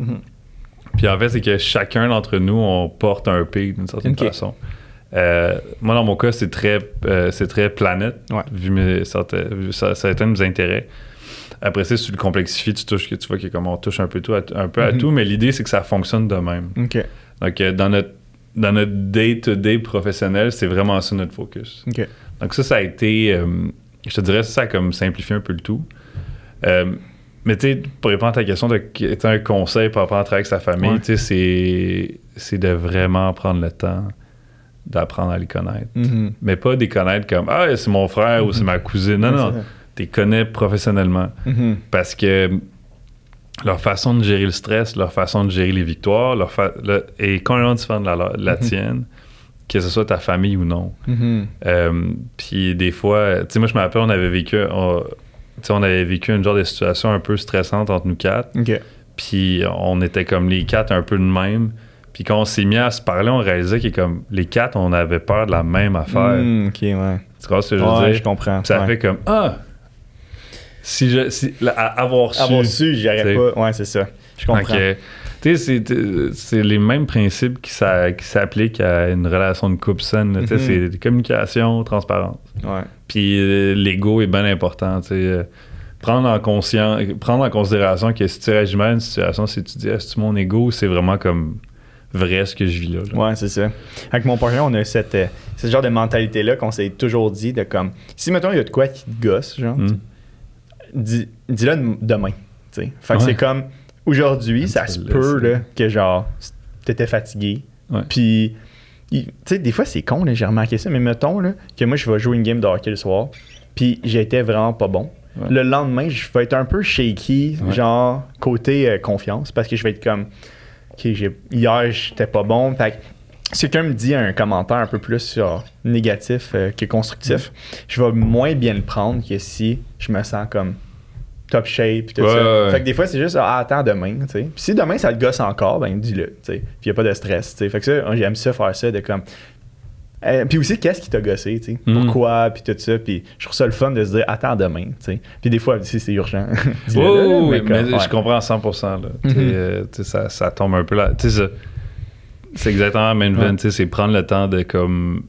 Mm-hmm. Puis en fait, c'est que chacun d'entre nous, on porte un P d'une certaine façon. Euh, moi, dans mon cas, c'est très, euh, c'est très planète, vu, mes, certains, certains intérêts. Après ça, si tu le complexifies, tu touches, tu vois que comme on touche un peu, tout, un peu à mhm. tout, mais l'idée, c'est que ça fonctionne de même. Donc, euh, dans notre dans notre day-to-day professionnel, c'est vraiment ça notre focus. Donc ça, ça a été, je te dirais, ça a comme simplifié un peu le tout. Mais tu sais, pour répondre à ta question, de, un conseil par rapport à travailler avec sa famille, tu sais, c'est de vraiment prendre le temps d'apprendre à les connaître. Mm-hmm. Mais pas des connaître comme Ah, c'est mon frère ou c'est mm-hmm. ma cousine. Non, non. Tu les connais professionnellement. Mm-hmm. Parce que leur façon de gérer le stress, leur façon de gérer les victoires, leur est complètement différente de la, la mm-hmm. tienne, que ce soit ta famille ou non. Mm-hmm. Euh, puis des fois, tu sais, moi je me rappelle, on avait vécu, on, on avait vécu une genre de situation un peu stressante entre nous quatre. Puis on était comme les quatre un peu de même. Puis quand on s'est mis à se parler, on réalisait que comme les quatre, on avait peur de la même affaire. Mm, ok, ouais. Tu vois ce que je veux dire? je comprends. ça fait comme Ah! Si je. Si, avoir su. Avoir su, j'y pas. Ouais, c'est ça. Je comprends. Tu sais, c'est les mêmes principes qui s'appliquent à une relation de couple saine. Tu sais, mm-hmm. c'est communication, transparence. Ouais. Puis euh, l'ego est bien important. Tu sais. Euh, prendre en conscience, prendre en considération que si tu réagis mal à une situation, si tu dis, est-ce que mon ego, c'est vraiment comme vrai ce que je vis là. Ouais, c'est ça. Avec mon partenaire, on a cette, euh, ce genre de mentalité-là qu'on s'est toujours dit de comme, si mettons, il y a de quoi qui te gosse, genre, mm. dis, le demain. Fait que c'est comme, aujourd'hui, ça se peut là, que genre, t'étais fatigué. Puis, tu sais, des fois, c'est con, j'ai remarqué ça, mais mettons là, que moi, je vais jouer une game de hockey le soir, puis j'étais vraiment pas bon. Le lendemain, je vais être un peu shaky, genre côté euh, confiance, parce que je vais être comme, OK, hier, j'étais pas bon. si quelqu'un me dit un commentaire un peu plus négatif euh, que constructif, je vais moins bien le prendre que si je me sens comme top shape tout ça. Fait que des fois, c'est juste ah, attends demain, tu sais. Puis si demain ça te gosse encore, ben dis-le, tu sais. Puis y a pas de stress, tu sais. Fait que ça, j'aime ça faire ça de comme euh, puis aussi, qu'est-ce qui t'a gossé, tu sais? Mm. Pourquoi, puis tout ça. Puis je trouve ça le fun de se dire, attends demain, tu sais. Puis des fois, si c'est urgent. mais, je comprends à 100%. Là. Mm-hmm. Euh, ça, ça, tombe un peu là. Tu sais, c'est exactement la même veine, tu sais, c'est prendre le temps de comme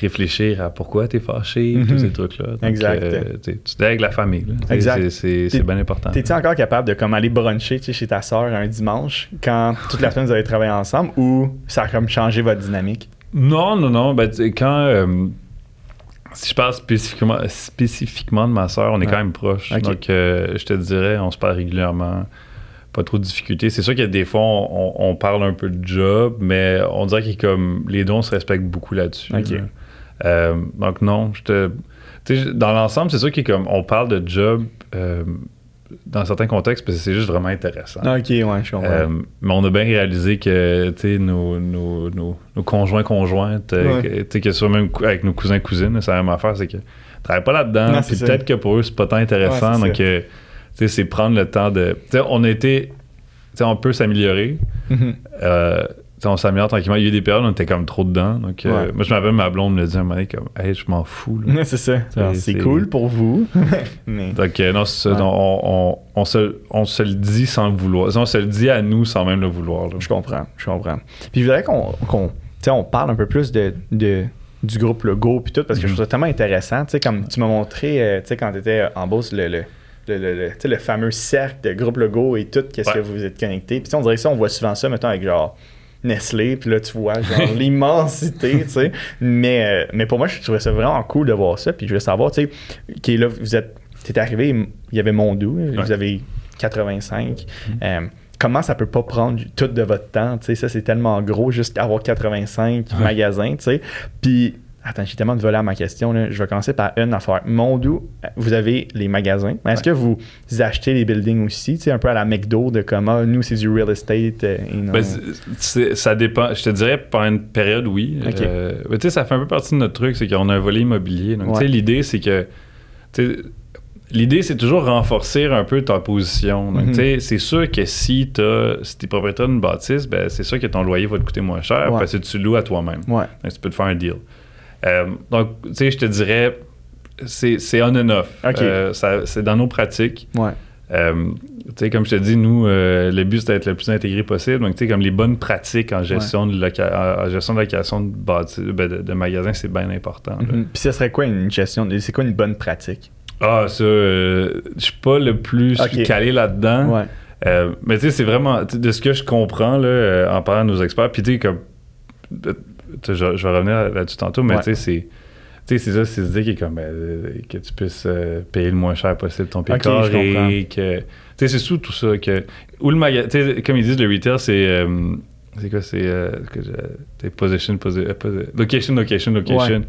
réfléchir à pourquoi t'es fâché, tous mm-hmm. ces trucs-là. exact. Euh, tu es avec la famille. Là. Exact. C'est bien important. T'es-tu encore capable de comme aller bruncher chez ta soeur un dimanche quand toute la semaine vous avez travaillé ensemble ou ça a comme changé votre dynamique? Non, non, non. Ben, quand. Euh, si je parle spécifiquement, spécifiquement de ma soeur, on est quand même proches. Donc, euh, je te dirais, on se parle régulièrement. Pas trop de difficultés. C'est sûr qu'il y a des fois, on, parle un peu de job, mais on dirait que comme les on se respecte beaucoup là-dessus. Euh, donc, non, je te. Dans l'ensemble, c'est sûr qu'on parle de job dans certains contextes parce que c'est juste vraiment intéressant. Ah, ok, ouais, je comprends. Euh, mais on a bien réalisé que nos, nos, nos, nos, conjoints conjointes, euh, que, que soit même avec nos cousins cousines, c'est la même affaire, c'est que travaillent pas là-dedans. Puis peut-être que pour eux, c'est pas tant intéressant. donc, euh, c'est prendre le temps de. on a été. On peut s'améliorer. Mm-hmm on s'améliore tranquillement. Il y a eu des périodes où on était comme trop dedans. Donc, euh, moi, je m'appelle ma blonde me dit un moment comme, hey, je m'en fous. c'est ça. C'est cool pour vous. Donc, euh, non. On, on, se, on, se, le dit sans le vouloir. On se le dit à nous sans même le vouloir. Je comprends. Je comprends. Puis, je voudrais qu'on on parle un peu plus de, de du groupe Logo puis tout parce que je trouve ça tellement intéressant. Tu sais, comme tu m'as montré, euh, tu sais, quand tu étais en bourse, le, le le, le, le, fameux cercle de groupe logo et tout, qu'est-ce que vous êtes connecté. Puis on dirait ça, on voit souvent ça, mettons, avec genre Nestlé, puis là, tu vois, genre, l'immensité, tu sais. Mais, euh, mais pour moi, je trouvais ça vraiment cool de voir ça. Puis je voulais savoir, tu sais, qui là, vous êtes, t'es arrivé, il y avait Mondou, vous avez 85. Mm-hmm. Euh, comment ça peut pas prendre tout de votre temps, tu sais, ça, c'est tellement gros, juste avoir 85 magasins, tu sais. Puis Attends, j'ai tellement de volets à ma question. Je vais commencer par une affaire. Mondou, vous avez les magasins. Est-ce que vous achetez les buildings aussi? Un peu à la McDo de comment ah, nous, c'est du real estate. Euh, ben, ça dépend. Je te dirais, pendant une période, oui. Euh, ça fait un peu partie de notre truc, c'est qu'on a un volet immobilier. Donc, l'idée, c'est que. L'idée, c'est toujours renforcer un peu ta position. Donc, mm-hmm. c'est sûr que si tu si es propriétaire d'une bâtisse, ben, c'est sûr que ton loyer va te coûter moins cher parce que tu loues à toi-même. Donc, tu peux te faire un deal. Euh, donc, tu sais, je te dirais, c'est on and off. Euh, c'est dans nos pratiques. Ouais. Euh, tu sais, comme je te dis, nous, le but, c'est d'être le plus intégré possible. Donc, tu sais, comme les bonnes pratiques en gestion, de, en gestion de location de, ben, de, de magasins, c'est bien important. Mm-hmm. Puis, ce serait quoi une gestion, c'est quoi une bonne pratique? Ah, ça, je suis pas le plus calé là-dedans. Ouais. mais tu sais, c'est vraiment, de ce que je comprends là, en parlant de nos experts, puis tu sais, comme je, je, vais revenir là-dessus tantôt, mais tu sais, c'est. Tu sais, c'est ça, c'est se dire que, comme, euh, que tu puisses euh, payer le moins cher possible ton pied okay, que, tu sais, c'est sous tout ça. Que, ou le magasin, comme ils disent, le retail, c'est, euh, c'est quoi, c'est euh, position, position, location, location, location.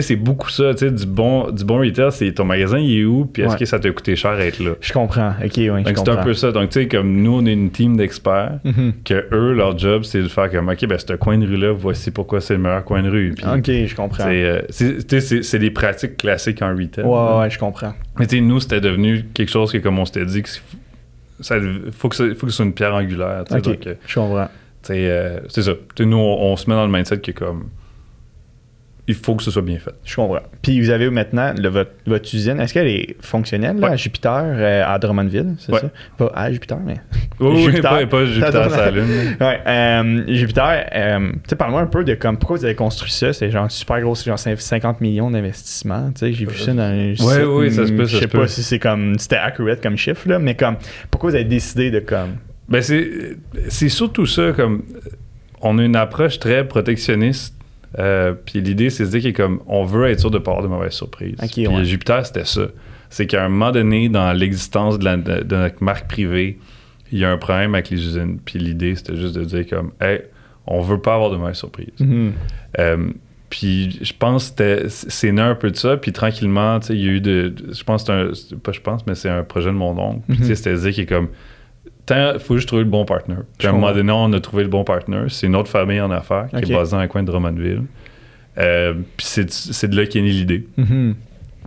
C'est beaucoup ça, tu sais, du bon, du bon retail, c'est ton magasin, il est où, puis est-ce que ça t'a coûté cher d'être là? Je comprends, ok, oui, Donc, c'est un peu ça. Donc, tu sais, comme nous, on est une team d'experts, mm-hmm. que eux, leur job, c'est de faire comme, ok, ben, ce coin de rue-là, voici pourquoi c'est le meilleur coin de rue. ok, je comprends. Euh, c'est des pratiques classiques en retail. Ouais, ouais, je comprends. Mais tu sais, nous, c'était devenu quelque chose que, comme on s'était dit, il faut, que ce soit une pierre angulaire. Ok, donc, euh, je comprends. Euh, c'est ça. nous, on, se met dans le mindset que comme il faut que ce soit bien fait. Je comprends. Puis vous avez maintenant votre, votre, usine, est-ce qu'elle est fonctionnelle là, à Jupiter, euh, à Drummondville, c'est ça? Pas à Jupiter, mais. Oui, Jupiter, pas, Jupiter, ça Lune. ouais. Euh, Jupiter, euh, tu sais, parle-moi un peu de comme pourquoi vous avez construit ça? C'est genre super gros, c'est genre 50 millions d'investissement. Tu sais, j'ai vu ça dans. Oui, oui, ça se peut. Je sais pas si c'est comme. C'était accurate comme chiffre, là, mais comme. Pourquoi vous avez décidé de comme. Ben, c'est surtout ça, comme. On a une approche très protectionniste euh, puis l'idée, c'est de dire comme on veut être sûr de ne pas avoir de mauvaises surprises. puis Jupiter, c'était ça. C'est qu'à un moment donné, dans l'existence de, notre marque privée, il y a un problème avec les usines. Puis l'idée, c'était juste de dire comme, hey, on veut pas avoir de mauvaises surprises. Mm-hmm. Euh, puis je pense que c'est né un peu de ça. Puis tranquillement, il y a eu de. Je pense que c'est un. Pas je pense, mais c'est un projet de mon oncle. Puis c'était de dire qu'il est comme il faut juste trouver le bon partner. Puis à un moment donné, on a trouvé le bon partner. C'est une autre famille en affaires qui est basée dans un coin de Drummondville. Euh, puis c'est de là qu'est née l'idée. Mm-hmm.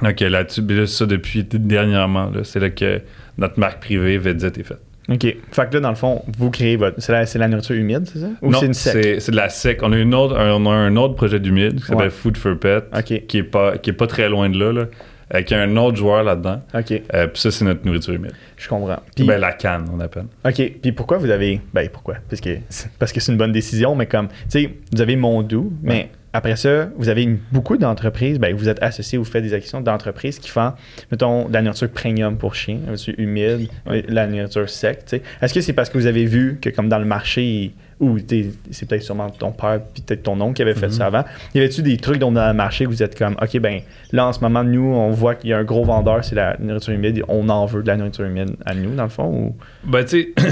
Donc là-dessus, ça depuis dernièrement, c'est là que notre marque privée Vedjet est faite. OK. Fait que là, dans le fond, vous créez votre. C'est la, la, nourriture humide, c'est ça? Ou c'est une sec? C'est de la sec. On a, une autre, un, on a un autre projet d'humide qui s'appelle Food for Pet, qui, est pas, qui est pas très loin de là. là avec un autre joueur là-dedans. OK. Euh, puis ça, c'est notre nourriture humide. Je comprends. ben, la canne, on appelle. OK. Puis pourquoi vous avez. Ben, pourquoi? Parce que, parce que c'est une bonne décision, mais comme. Tu sais, vous avez Mondou, mais après ça, vous avez beaucoup d'entreprises, ben, vous êtes associé, vous faites des actions d'entreprises qui font, mettons, de la nourriture premium pour chiens, la nourriture humide, la nourriture sec. Est-ce que c'est parce que vous avez vu que, comme dans le marché, ou c'est peut-être sûrement ton père puis peut-être ton oncle qui avait fait ça mhm. avant. Y avait-tu des trucs dans le marché où vous êtes comme, OK, ben là en ce moment, nous, on voit qu'il y a un gros vendeur, c'est la nourriture humide, on en veut de la nourriture humide à nous, dans le fond? Ou... Ben, tu sais,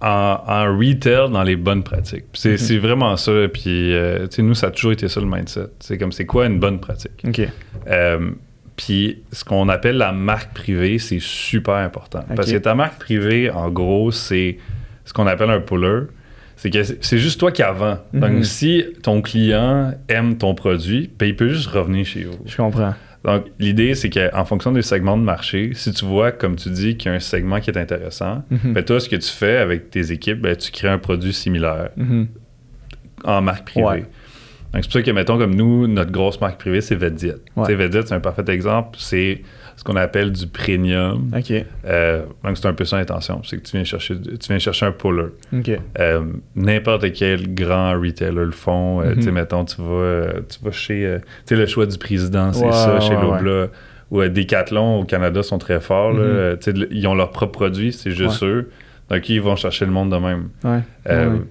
en, retail, dans les bonnes pratiques. Mhm. C'est vraiment ça. Puis, euh, tu sais, nous, ça a toujours été ça le mindset. C'est comme, c'est quoi une bonne pratique? OK. Euh, puis ce qu'on appelle la marque privée, c'est super important. Parce que ta marque privée, en gros, c'est ce qu'on appelle un puller, c'est que c'est juste toi qui as vend. Donc, mhm. si ton client aime ton produit, ben, il peut juste revenir chez vous. Je comprends. Donc, l'idée, c'est qu'en fonction des segments de marché, si tu vois, comme tu dis, qu'il y a un segment qui est intéressant, mhm. ben, toi, ce que tu fais avec tes équipes, ben, tu crées un produit similaire mhm. en marque privée. Donc, c'est pour ça que, mettons, comme nous, notre grosse marque privée, c'est VetDiet. Ouais. c'est un parfait exemple. C'est ce qu'on appelle du premium. OK. Euh, donc, c'est un peu ça l'intention. C'est que tu viens chercher, tu viens chercher un puller. OK. Euh, n'importe quel grand retailer le font. Euh, tu sais, mhm. mettons, tu vas, tu vas chez. tu sais, le choix du président, c'est ça, chez Lobla. Ou Decathlon au Canada sont très forts. Mhm. Tu sais, ils ont leurs propres produits, c'est juste eux. Donc, ils vont chercher le monde de même. Ouais.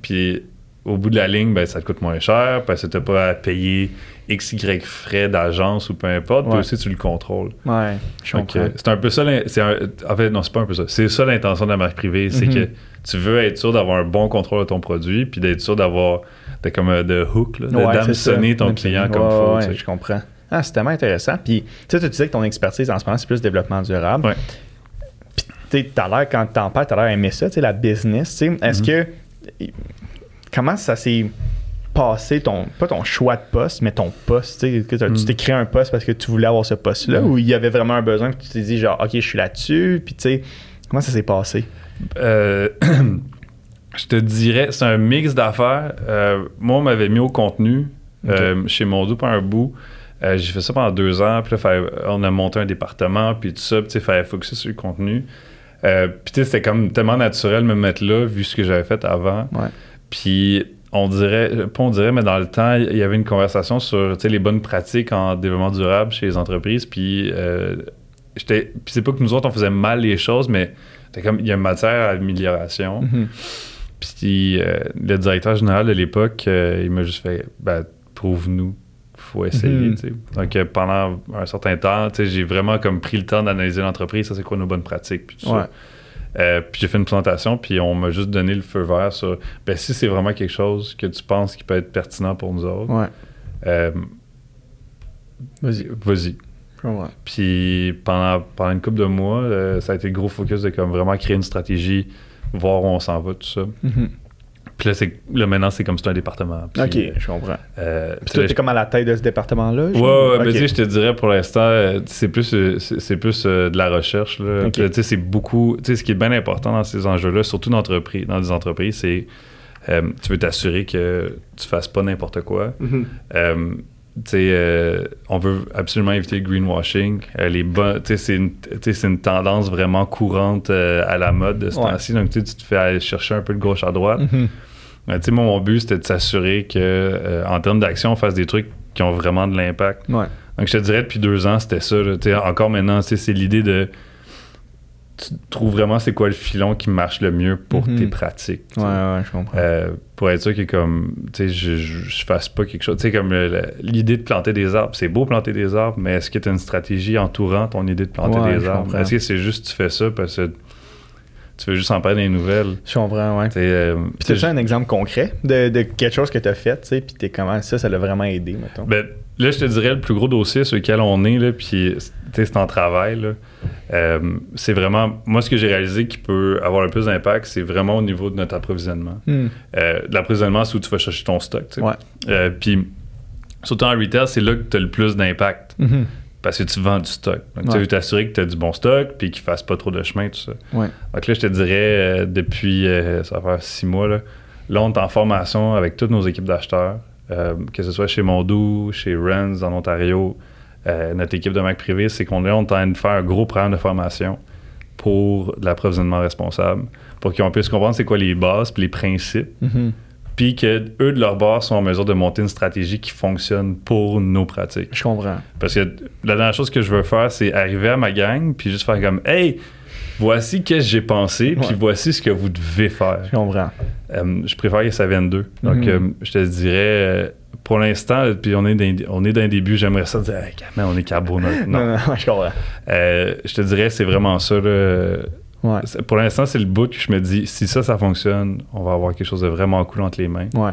Puis, au bout de la ligne, ben, ça te coûte moins cher parce que tu n'as pas à payer XY frais d'agence ou peu importe, puis aussi tu le contrôles. Ouais, je C'est un peu ça. en fait, non, c'est pas un peu ça. C'est ça l'intention de la marque privée. C'est que mhm. tu veux être sûr d'avoir un bon contrôle de ton produit, puis d'être sûr d'avoir comme euh, de hook, d'hameçonner ton client comme il faut. je comprends. Ah, c'est tellement intéressant. Puis, tu sais, tu disais que ton expertise en ce moment, c'est plus développement durable. Ouais. Puis, tu sais, l'air, quand t'en parles, t'as l'air aimer ça, tu sais, la business. Tu est-ce mhm. que. Comment ça s'est passer ton, pas ton choix de poste, mais ton poste. Que tu mm. t'es créé un poste parce que tu voulais avoir ce poste-là mm. ou il y avait vraiment un besoin que tu t'es dit, genre, OK, je suis là-dessus. Puis, tu sais, comment ça s'est passé? Euh, je te dirais, c'est un mix d'affaires. Euh, moi, on m'avait mis au contenu euh, chez Mondo par un bout. j'ai fait ça pendant deux ans. Puis là, on a monté un département, puis tout ça. Puis, il fallait focuser sur le contenu. puis, tu sais, c'était comme tellement naturel de me mettre là, vu ce que j'avais fait avant. Puis, on dirait, pas on dirait, mais dans le temps, il y avait une conversation sur les bonnes pratiques en développement durable chez les entreprises. Puis, euh, j'étais, puis c'est pas que nous autres, on faisait mal les choses, mais comme, il y a une matière à amélioration. Mm-hmm. Puis, euh, le directeur général de l'époque, euh, il m'a juste fait, ben, prouve-nous faut essayer. Mm-hmm. Donc, pendant un certain temps, j'ai vraiment comme pris le temps d'analyser l'entreprise, ça c'est quoi nos bonnes pratiques, puis tout ça. Euh, puis j'ai fait une présentation, puis on m'a juste donné le feu vert sur ben, si c'est vraiment quelque chose que tu penses qui peut être pertinent pour nous autres, Ouais. euh, Vas-y. vas-y. Puis pendant, pendant une couple de mois, euh, ça a été le gros focus de comme vraiment créer une stratégie, voir où on s'en va, tout ça. Mhm. Puis là, c'est, là maintenant, c'est comme si c'était un département. Puis, Ok, je comprends. euh, Puis toi, là, t'es comme à la tête de ce département-là? Ouais, ouais, mais Ok. tu sais, je te dirais pour l'instant, euh, c'est plus, euh, c'est c'est plus euh, de la recherche. Là. Ok. Puis là, tu sais, c'est beaucoup. Tu sais, ce qui est bien important dans ces enjeux-là, surtout dans, dans des entreprises, c'est euh, tu veux t'assurer que tu fasses pas n'importe quoi. Mhm. Euh, sais, euh, on veut absolument éviter le greenwashing. Euh, les c'est une, une tendance vraiment courante euh, à la mode de ce Ouais. temps-ci. Donc, tu te fais aller chercher un peu de gauche à droite. Moi, mon but, c'était de s'assurer que, en termes d'action, on fasse des trucs qui ont vraiment de l'impact. Ouais. Donc, je te dirais, depuis deux ans, c'était ça. là. Encore maintenant, c'est l'idée de. Tu trouves vraiment c'est quoi le filon qui marche le mieux pour Mhm. tes pratiques. Ouais, ouais, je comprends. Euh, pour être sûr que comme tu sais je, je, je fasse pas quelque chose tu sais comme l'idée de planter des arbres c'est beau planter des arbres mais est-ce que tu as une stratégie entourant ton idée de planter Ouais, des arbres? est-ce que c'est juste tu fais ça parce que tu veux juste en parler dans les nouvelles? Je comprends, ouais. euh, Puis t'as un exemple concret de, de quelque chose que t'as fait, tu sais, puis t'es comment ça, ça l'a vraiment aidé, mettons? Ben, là, je te dirais, le plus gros dossier sur lequel on est, là, puis tu c'est en travail, euh, c'est vraiment, moi, ce que j'ai réalisé qui peut avoir le plus d'impact, c'est vraiment au niveau de notre approvisionnement. Hmm. Euh, l'approvisionnement, c'est où tu vas chercher ton stock. tu. Euh, puis, surtout en retail, c'est là que tu as le plus d'impact Mhm. parce que tu vends du stock. Donc, tu Ouais. veux t'assurer que tu as du bon stock puis qu'il ne fasse pas trop de chemin, tout ça. Ouais. Donc là, je te dirais, depuis, ça va faire six mois, là, là, on est en formation avec toutes nos équipes d'acheteurs, euh, que ce soit chez Mondou, chez Renz en Ontario, euh, notre équipe de Mac privé, c'est qu'on est en train de faire un gros programme de formation pour de l'approvisionnement responsable, pour qu'on puisse comprendre c'est quoi les bases puis les principes, Mhm. puis que eux de leur bord sont en mesure de monter une stratégie qui fonctionne pour nos pratiques. Je comprends. Parce que la dernière chose que je veux faire, c'est arriver à ma gang, puis juste faire comme Hey, voici qu'est-ce que j'ai pensé, puis voici ce que vous devez faire. Je comprends. Euh, je préfère que ça vienne d'eux. Donc, Mhm. euh, je te dirais, euh, pour l'instant, puis on est dans, on est d'un début, j'aimerais ça dire, hey, man, on est carbo. Non. Non, non, je comprends. Euh, je te dirais, c'est vraiment ça. là. Ouais. C'est- Pour l'instant, c'est le bout que je me dis, si ça, ça fonctionne, on va avoir quelque chose de vraiment cool entre les mains. Ouais.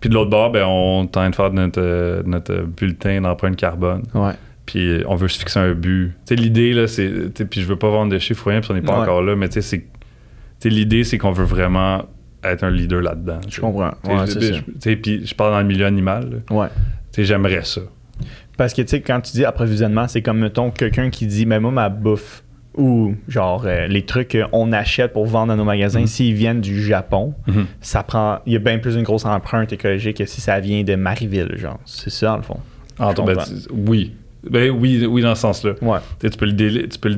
Puis de l'autre bord, ben, on train de faire notre, notre bulletin d'empreinte carbone. Ouais. Puis on veut se fixer un but. Tu sais, l'idée, là, c'est. Puis je veux pas vendre de chiffres ou rien, puis on n'est pas Ouais. encore là, mais tu sais, c'est. tu sais, l'idée, c'est qu'on veut vraiment être un leader là-dedans. Je comprends. Tu Puis je parle dans le milieu animal. là. Ouais. Tu sais, j'aimerais ça. Parce que, tu sais, quand tu dis approvisionnement, c'est comme, mettons, quelqu'un qui dit, mais moi, ma bouffe, ou genre euh, les trucs qu'on achète pour vendre dans nos magasins, Mhm. s'ils viennent du Japon, Mhm. ça prend. Il y a bien plus une grosse empreinte écologique que si ça vient de Marieville, genre. C'est ça, dans le fond. Entre- ben, oui. Ben oui, oui, dans ce sens-là. Ouais. Tu peux le tu peux le,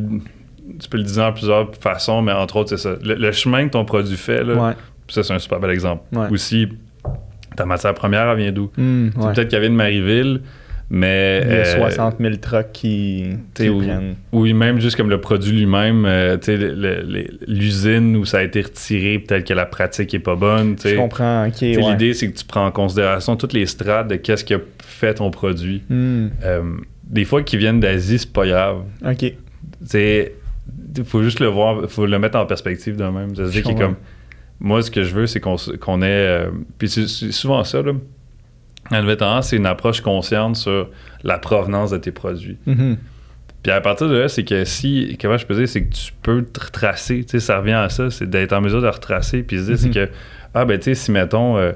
tu peux le dire en plusieurs façons, mais entre autres, c'est ça. Le, le chemin que ton produit fait, là, Ouais. ça, c'est un super bel exemple. Ouais. Aussi, ta matière première, elle vient d'où? Hmm, ouais. Peut-être qu'elle vient de Marieville, mais. Il y a euh, 60 000 trucks qui, qui prennent. Oui, même juste comme le produit lui-même, euh, l'usine où ça a été retiré, peut-être que la pratique est pas bonne. Je comprends, ok. L'idée, c'est que tu prends en considération toutes les strates de qu'est-ce qui a fait ton produit. Hmm, Euh, des fois, qu'ils viennent d'Asie, c'est pas grave. ok. Il faut juste le voir, faut le mettre en perspective de même. Ça dire qu'il est comme. Moi, ce que je veux, c'est qu'on ait. euh, puis c'est c'est souvent ça, là. Nouvelle tendance, c'est une approche consciente sur la provenance de tes produits. Mhm. Puis à partir de là, c'est que si, comment je peux dire, c'est que tu peux te retracer, tu sais, ça revient à ça, c'est d'être en mesure de retracer, puis se dire, c'est que, ah ben tu sais, si mettons, euh,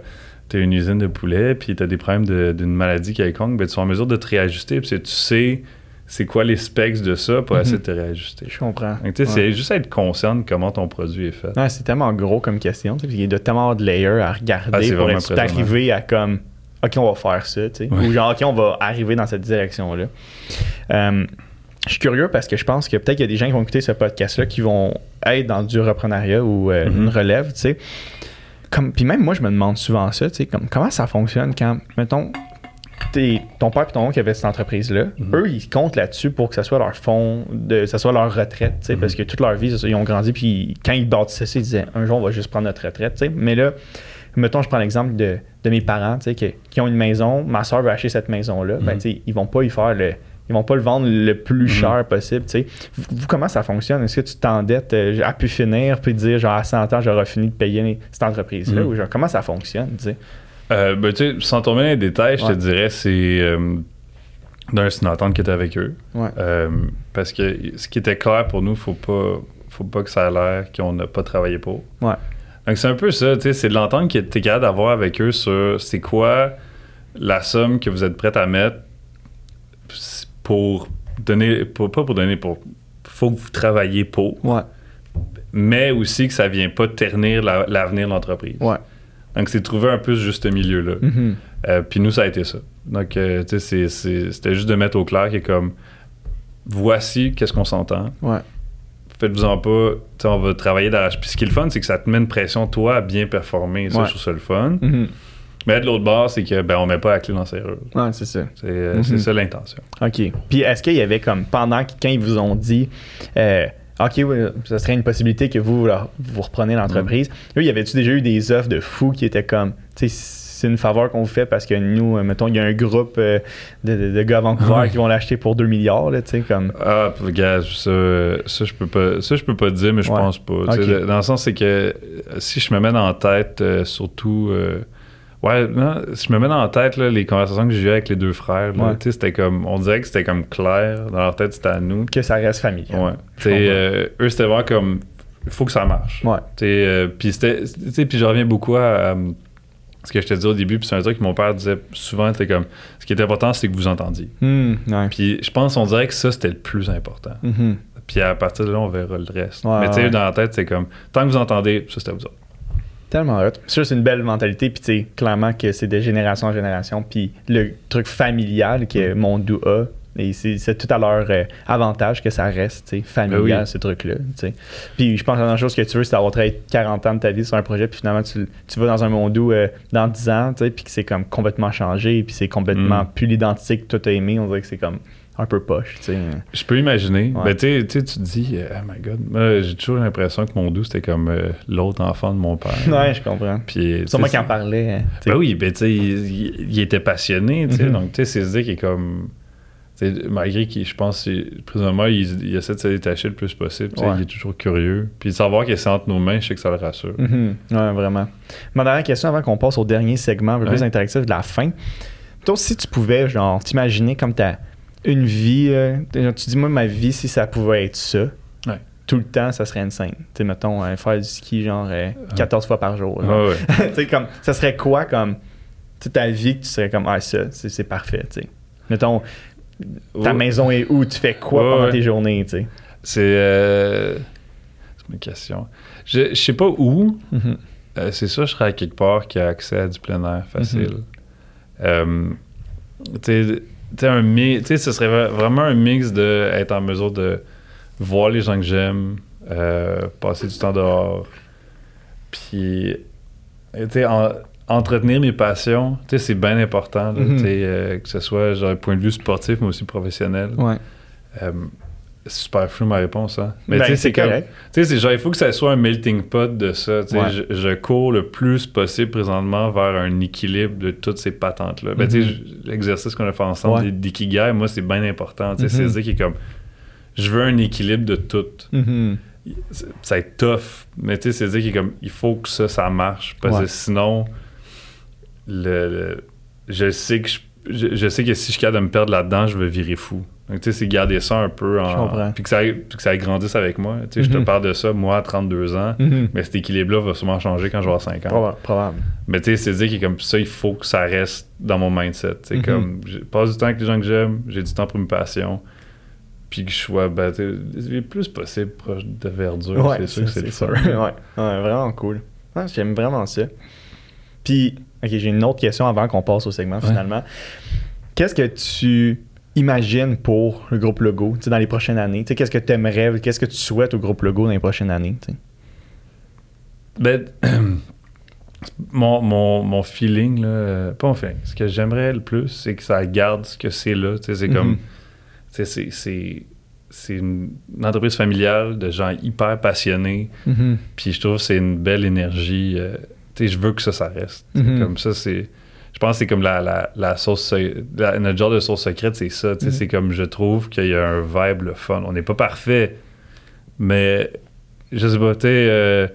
t'as une usine de poulet, puis t'as des problèmes de- d'une maladie quelconque, ben tu es en mesure de te réajuster, puis tu sais c'est quoi les specs de ça pour Mhm. essayer de te réajuster. Je comprends. Tu Ouais. c'est juste être conscient de comment ton produit est fait. C'est tellement gros comme question. tu Il y a tellement avoir de layers à regarder Ah, pour être arriver à comme OK, on va faire ça. tu. Ouais. Ou genre OK, on va arriver dans cette direction-là. Euh, je suis curieux parce que je pense que peut-être qu'il y a des gens qui vont écouter ce podcast-là qui vont être dans du reprenariat ou euh, Mhm. une relève, tu sais. Comme, puis même moi, je me demande souvent ça, tu sais, comme, comment ça fonctionne quand, mettons, t'es- ton père et ton oncle avaient cette entreprise-là, Mhm. eux, ils comptent là-dessus pour que ça soit leur fonds, de, ça soit leur retraite, tu sais, Mhm. parce que toute leur vie, ils ont grandi, puis quand ils bâtissaient ça, ils disaient, un jour, on va juste prendre notre retraite, tu sais. Mais là, mettons, je prends l'exemple de, de mes parents, tu sais, qui, qui ont une maison, ma soeur veut acheter cette maison-là, ben, Mhm. tu sais, ils vont pas y faire le ils vont pas le vendre le plus mhm. cher possible. Vous, comment ça fonctionne? Est-ce que tu t'endettes euh, à pu finir puis dire genre à 100 ans j'aurai fini de payer cette entreprise-là? Mhm. Ou genre comment ça fonctionne? Euh, ben, sans tomber dans les détails, je te dirais c'est euh, d'un c'est une entente qui était avec eux. Parce que ce qui était clair pour nous, faut pas faut pas que ça ait l'air qu'on n'a pas travaillé pour. Donc c'est un peu ça, c'est de l'entente qui était capable d'avoir avec eux sur c'est quoi la somme que vous êtes prête à mettre pour donner, pas pour donner, pour faut que vous travaillez pour. Mais aussi que ça vient pas ternir l'avenir de l'entreprise. Donc, c'est trouver un peu ce juste milieu-là. Mm-hmm. Euh, puis nous, ça a été ça. Donc, euh, tu sais, c'était juste de mettre au clair qui est comme voici qu'est-ce qu'on s'entend. Faites-vous-en pas, on va travailler dans Puis ce qui est le fun, c'est que ça te met une pression, toi, à bien performer. Ça, je trouve ça le fun. Mm-hmm. Mais de l'autre bord, c'est que ben on met pas la clé dans la serrure. Ouais, c'est ça. C'est euh, mm-hmm. ça l'intention. OK. Puis est-ce qu'il y avait comme pendant quand ils vous ont dit OK, oui, ça serait une possibilité que vous, vous repreniez l'entreprise. Mm. y avait-tu déjà eu des offres de fous qui étaient comme, tu sais, c'est une faveur qu'on vous fait parce que nous, euh, mettons, il y a un groupe euh, de, gars à Vancouver qui vont l'acheter pour 2 milliards, tu sais, comme. Ah, gars, ça, ça, je peux pas, ça, je peux pas dire, mais je pense pas. Dans le sens, c'est que si je me mets en tête, euh, surtout Ouais, non, je me mets dans la tête les conversations que j'ai eues avec les deux frères. C'était comme, on dirait que c'était comme clair. Dans leur tête, c'était à nous. Que ça reste familial. Ouais. Euh, eux, c'était vraiment comme, il faut que ça marche. Ouais. Euh, puis je reviens beaucoup à, ce que je te disais au début. Puis c'est un truc que mon père disait souvent. C'était comme, ce qui est important, c'est que vous entendiez. Hmm, puis je pense, on dirait que ça, c'était le plus important. Mm-hmm. Puis à partir de là, on verra le reste. Mais tu sais, dans la tête, c'est comme, tant que vous entendez, ça, c'était vous autres. Tellement hot. C'est une belle mentalité. Puis, tu sais, clairement que c'est de génération en génération. Puis, le truc familial que mm. mon doux a, et c'est tout à leur euh, avantage que ça reste tu sais, familial, ben ce truc-là. Puis je pense que la chose que tu veux, c'est d'avoir travaillé 40 ans de ta vie sur un projet, puis finalement, tu, tu vas dans un monde où, euh, dans 10 ans, puis que c'est comme complètement changé, puis c'est complètement mm. plus l'identité que toi t'as aimé. On dirait que c'est comme un peu poche, tu sais. Je peux imaginer. Ben, tu sais, tu te dis, euh, oh my god, j'ai toujours l'impression que mon doux, c'était comme euh, l'autre enfant de mon père. ouais, je comprends. Puis, c'est moi qui en parlait. Hein, ben oui, ben, tu sais, il, était passionné, tu sais. Mm-hmm. Donc, tu sais, c'est dire qu'il est comme. malgré qu'il, je pense, présentement, il, il, essaie de se détacher le plus possible. Il est toujours curieux. Puis de savoir qu'il est entre nos mains, je sais que ça le rassure. Mm Ouais, vraiment. Ma dernière question avant qu'on passe au dernier segment un peu plus interactif de la fin. Toi, si tu pouvais, genre, t'imaginer comme ta une vie. Euh, tu dis, moi, ma vie, si ça pouvait être ça, tout le temps, ça serait une scène. Tu sais, mettons, euh, faire du ski, genre, 14 euh, fois par jour. tu sais, comme, ça serait quoi, comme, ta vie, que tu serais comme, ah, ça, c'est parfait, tu sais. Mettons, ta maison est où? Tu fais quoi pendant tes journées, tu sais? C'est. c'est une question. Je, je sais pas où. Mm-hmm. c'est ça, je serais à quelque part qui a accès à du plein air facile. Mm-hmm. tu sais tu un ce serait vraiment un mix de être en mesure de voir les gens que j'aime, euh, passer du temps dehors, puis, tu entretenir mes passions, tu c'est bien important, mm-hmm. euh, que ce soit genre un point de vue sportif, mais aussi professionnel. Ouais. Euh, super flou ma réponse, hein. Mais ben, tu sais, c'est comme. Tu sais, c'est genre, il faut que ça soit un melting pot de ça. Tu sais, je, cours le plus possible présentement vers un équilibre de toutes ces patentes-là. Ben, tu sais, mm-hmm. l'exercice qu'on a fait ensemble ouais. d'ikigai, moi, c'est bien important. Tu sais, c'est mm-hmm. dire qu'il est comme. Je veux un équilibre de tout. Mm-hmm. Ça va être tough, mais tu sais, c'est dire qu'il est comme. Il faut que ça, ça marche. Parce que sinon, le, je sais que je, je, sais que si je suis capable de me perdre là-dedans, je vais virer fou. Donc, tu sais, c'est garder ça un peu en. Puis que ça, puis que ça grandisse avec moi. Tu sais, je te mhm. parle de ça, moi, à 32 ans, mhm. mais cet équilibre-là va sûrement changer quand je vais avoir 5 ans. Probable. Mais tu sais, c'est dire que comme ça, il faut que ça reste dans mon mindset. Tu sais, mhm. comme, je passe du temps avec les gens que j'aime, j'ai du temps pour mes passions, puis que je sois, ben, le plus possible proche de verdure. c'est sûr que c'est ça. ouais. ouais, vraiment cool. J'aime vraiment ça. Puis, ok, j'ai une autre question avant qu'on passe au segment finalement. Qu'est-ce que tu imagines pour le groupe Logo dans les prochaines années? Qu'est-ce que tu aimerais, qu'est-ce que tu souhaites au groupe Logo dans les prochaines années? Ben, mon, mon, mon, feeling, là, pas mon feeling, ce que j'aimerais le plus, c'est que ça garde ce que c'est là. C'est comme. Mm-hmm. C'est une, entreprise familiale de gens hyper passionnés. Mm-hmm. Puis je trouve que c'est une belle énergie. Euh, je veux que ça, ça reste. Mm-hmm. Comme ça, c'est je pense que c'est comme la, la, la sauce, notre genre de sauce secrète, c'est ça. Mm-hmm. C'est comme je trouve qu'il y a un vibe le fun. On n'est pas parfait, mais je sais pas, tu sais,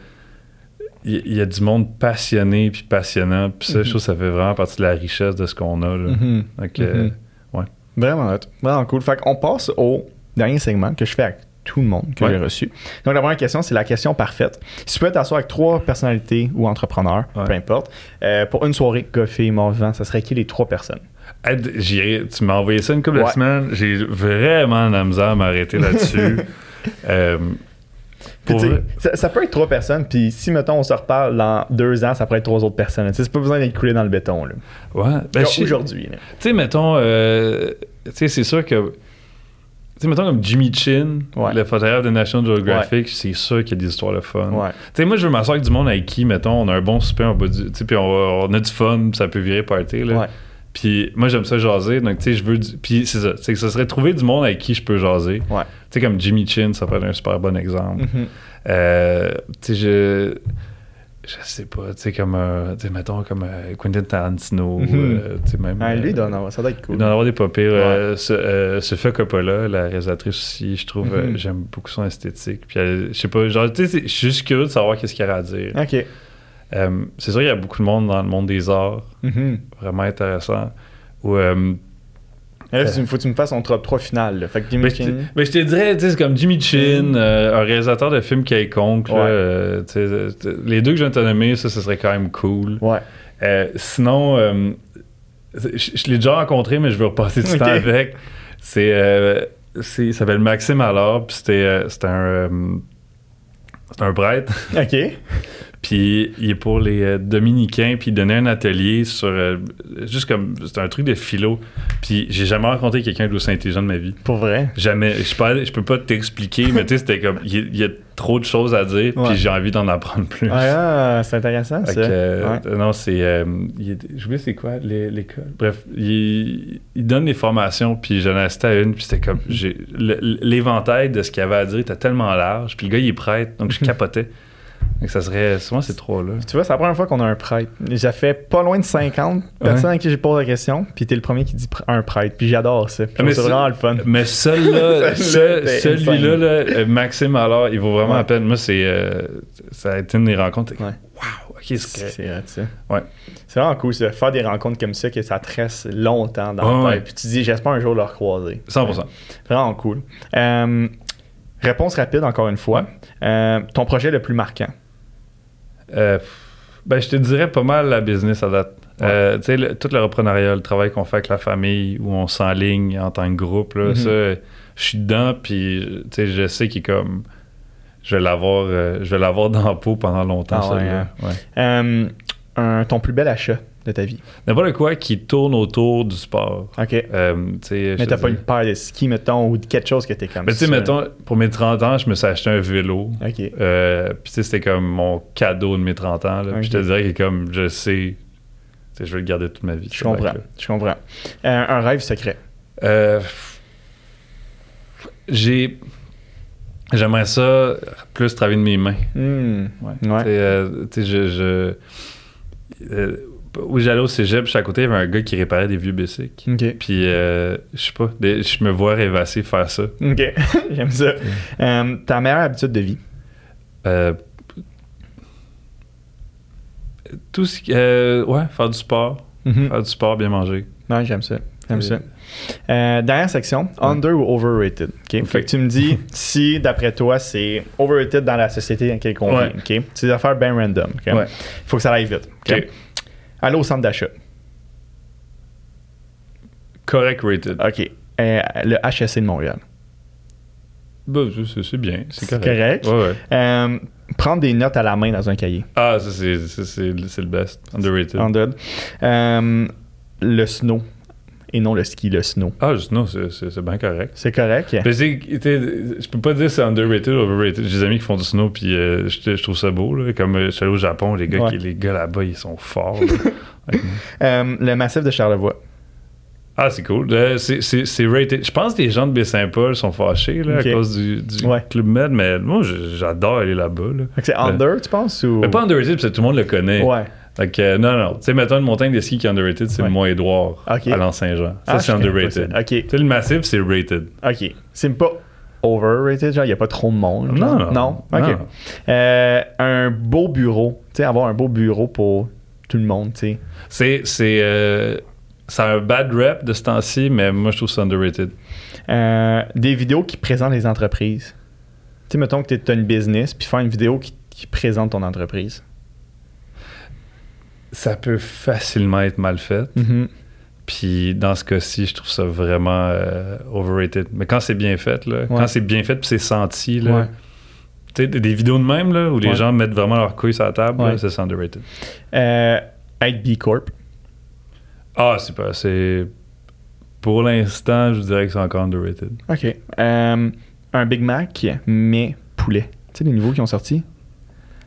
il y, a du monde passionné puis passionnant. Puis ça, je mm-hmm. trouve que ça fait vraiment partie de la richesse de ce qu'on a. Là. Mm-hmm. Donc, ouais. Vraiment, vraiment cool. Fait qu'on passe au dernier segment que je fais avec tout le monde que j'ai reçu. Donc, la première question, c'est la question parfaite. Si tu peux t'asseoir avec trois personnalités ou entrepreneurs, peu importe, euh, pour une soirée coffee mort vivant, ça serait qui les trois personnes? tu m'as envoyé ça une couple de semaines. J'ai vraiment la misère à m'arrêter là-dessus. euh, ça, peut être trois personnes, puis si, mettons, on se reparle dans deux ans, ça pourrait être trois autres personnes. C'est pas besoin d'être coulé dans le béton. Là. Ouais. Ben, aujourd'hui. Tu sais, mettons, euh, c'est sûr que tu sais, mettons comme Jimmy Chin, le photographe de National Geographic, c'est sûr qu'il y a des histoires de fun. Tu sais, moi, je veux m'asseoir avec du monde avec qui, mettons, on a un bon super, on, du, puis on, on, a du fun, ça peut virer party, là. Puis moi, j'aime ça jaser, donc tu sais, je veux du... Puis c'est ça, c'est que ça serait trouver du monde avec qui je peux jaser. Tu sais, comme Jimmy Chin, ça pourrait être un super bon exemple. Mm-hmm. euh, tu sais, je je sais pas, tu sais, comme, euh, tu sais, mettons, comme euh, Quentin Tarantino, mm-hmm. euh, tu sais, même... Ah, lui, il doit en avoir, ça doit être cool. Il doit en avoir des pas pires. Ouais. Sophia Coppola, la réalisatrice aussi, je trouve, mm-hmm. j'aime beaucoup son esthétique. Puis, je sais pas, genre, tu sais, je suis juste curieux de savoir qu'est-ce qu'il y a à dire. OK. c'est sûr qu'il y a beaucoup de monde dans le monde des arts, mm-hmm. vraiment intéressant, où Là, il faut que tu me fasses ton top 3 final. Fait que Jimmy mais, Chin. Je mais je te dirais, c'est comme Jimmy Chin, mm. euh, un réalisateur de films quelconque. Ouais. Euh, les deux que je viens de te nommer, ça, ce serait quand même cool. Ouais. Euh, sinon, je, je l'ai déjà rencontré, mais je veux repasser du temps avec. C'est, il s'appelle Maxime alors, puis c'était, un, c'est un prêtre. OK. Puis il est pour les euh, Dominicains, puis il donnait un atelier sur. Euh, juste comme. C'était un truc de philo. Puis j'ai jamais rencontré quelqu'un d'aussi intelligent de ma vie. Pour vrai? Jamais. Je, peux, je peux pas t'expliquer, mais tu sais, c'était comme. Il, y a trop de choses à dire, puis j'ai envie d'en apprendre plus. Ah, c'est intéressant, ça. Euh, non, c'est. J'oublie c'est quoi l'école. Bref, il, donne des formations, puis j'en ai assisté à une, puis c'était comme. L'éventail de ce qu'il avait à dire était tellement large, puis le gars, il est prêtre, donc je capotais ça serait souvent ces trois-là. Tu vois, c'est la première fois qu'on a un prêtre. J'ai fait pas loin de 50 personnes à qui j'ai posé la question, puis t'es le premier qui dit un prêtre. Puis j'adore ça. c'est vraiment le fun. Mais celui-là, celui-là, euh, Maxime, alors, il vaut vraiment la peine. Moi, c'est, euh, ça a été une des rencontres. Ouais. Wow, ok, c'est C'est ça. Ouais. C'est vraiment cool, ça. Faire des rencontres comme ça, que ça tresse longtemps dans le tête. Puis tu dis, j'espère un jour le recroiser. 100%. Vraiment cool. Euh, réponse rapide, encore une fois. ton projet le plus marquant? Euh, ben, je te dirais pas mal la business à date. Euh, tu sais, tout le reprenariat, le travail qu'on fait avec la famille, où on s'enligne en tant que groupe, là, mm-hmm. ça, je suis dedans, puis je sais qu'il est comme. Je vais l'avoir euh, je vais l'avoir dans la peau pendant longtemps, ah hein. un, ton plus bel achat? De ta vie? N'importe quoi qui tourne autour du sport. OK. Euh, mais t'as pas une paire de ski, mettons, ou quelque chose que t'es comme Mais tu sais, mettons, pour mes 30 ans, je me suis acheté un vélo. OK. Euh, puis c'était comme mon cadeau de mes 30 ans. Puis je te dirais que comme je sais, je vais le garder toute ma vie. Je comprends. Je comprends. Euh, un rêve secret? j'ai... J'aimerais ça plus travailler de mes mains. Hmm. Ouais. Tu sais, je... je oui, j'allais au cégep, puis à côté, il y avait un gars qui réparait des vieux bicycles. Puis, euh, je sais pas, je me vois rêvasser faire ça. OK, j'aime ça. Euh, ta meilleure habitude de vie? Euh, tout ce qui. ouais, faire du sport. Mm-hmm. Faire du sport, bien manger. Ouais, j'aime ça. J'aime ça. dernière section, under ou overrated? Okay? Fait que tu me dis si, d'après toi, c'est overrated dans la société dans laquelle on vit. C'est des affaires bien random. Il faut que ça aille vite. Aller au centre d'achat. Correct rated. OK. Euh, le HSC de Montréal. Bah, c'est bien. C'est correct. correct. Ouais, ouais. Euh, prendre des notes à la main dans un cahier. Ah, ça, c'est le best. Underrated. Underrated. Euh, le snow et non le ski, le snow. Ah, le snow, c'est bien correct. C'est correct. Mais je peux pas dire c'est underrated ou overrated. J'ai des amis qui font du snow, puis euh, je, trouve ça beau. Là. Comme euh, je suis allé au Japon, les gars, les gars là-bas, ils sont forts. Euh, le massif de Charlevoix. Ah, c'est cool. c'est rated. Je pense que les gens de Baie-Saint-Paul sont fâchés là, à cause du, Club Med, mais moi, j'adore aller là-bas. C'est under, tu penses? Ou... Mais pas underrated, parce que tout le monde le connaît. Ouais. Donc, non, non. Tu sais, mettons une montagne de ski qui est underrated, c'est le Mont-Édouard à l'Anse-Saint-Jean. Ça, Ah, c'est underrated. OK. Tu sais, le massif, c'est rated. OK. C'est pas overrated, genre, il n'y a pas trop de monde. genre? Non, non? Non? OK. Non. Euh, un beau bureau. Tu sais, avoir un beau bureau pour tout le monde, tu sais. C'est. c'est euh, ça a un bad rep de ce temps-ci, mais moi, je trouve ça underrated. Euh, des vidéos qui présentent les entreprises. Tu sais, mettons que tu as une business, puis faire une vidéo qui, qui présente ton entreprise. Ça peut facilement être mal fait. Mhm. Puis dans ce cas-ci, je trouve ça vraiment euh, overrated. Mais quand c'est bien fait, là, quand c'est bien fait puis c'est senti, là, Ouais. tu sais, des vidéos de même là, où les gens mettent vraiment leur couille sur la table, c'est underrated. Euh, être B Corp. Ah, c'est pas. C'est. Pour l'instant, je dirais que c'est encore underrated. OK. Euh, un Big Mac, mais poulet. Tu sais, les nouveaux qui ont sorti?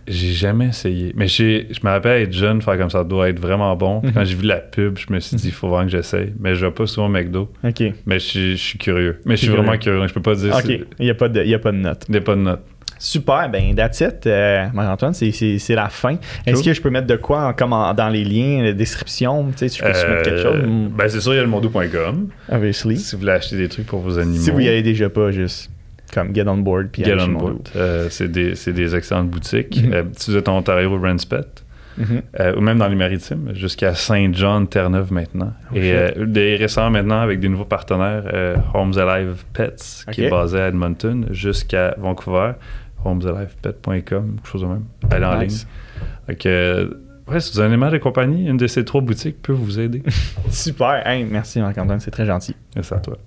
J'ai jamais essayé. Mais je me rappelle être jeune, faire comme ça doit être vraiment bon. Puis Mhm. Quand j'ai vu la pub, je me suis dit, il faut vraiment que j'essaye. Mais je vais pas souvent au McDo. OK. Mais je suis- curieux. Mais je suis vraiment curieux. Je peux pas dire. OK. Il n'y a, pas de- y a pas de note. Il n'y a pas de note. Super, ben that's it. Euh, Marc-Antoine, c'est- c'est c'est la fin. Est-ce Cool. que je peux mettre de quoi en, comme en- dans les liens, la description? Tu sais, si je peux mettre quelque chose? Euh, Ben, c'est sûr, il y a le mondo.com. Obviously. Si vous voulez acheter des trucs pour vos animaux. Si vous y allez déjà pas, juste comme get on board. Puis Get on board. Euh, c'est des, des excellentes boutiques. Mhm. Euh, si vous êtes en Ontario, Renspet, Mondo. Mhm. euh, ou même dans les maritimes, jusqu'à Saint-John, Terre-Neuve maintenant. Oh, Et euh, des récents maintenant avec des nouveaux partenaires, Homes Alive Pets, qui est basé à Edmonton, jusqu'à Vancouver. HomesAlivePet.com, quelque chose de même. Allez en Nice. ligne. Donc, ouais, si vous avez un animal de compagnie, une de ces trois boutiques peut vous aider. Super. Hey, merci Marc-Antoine, c'est très gentil. Merci à toi.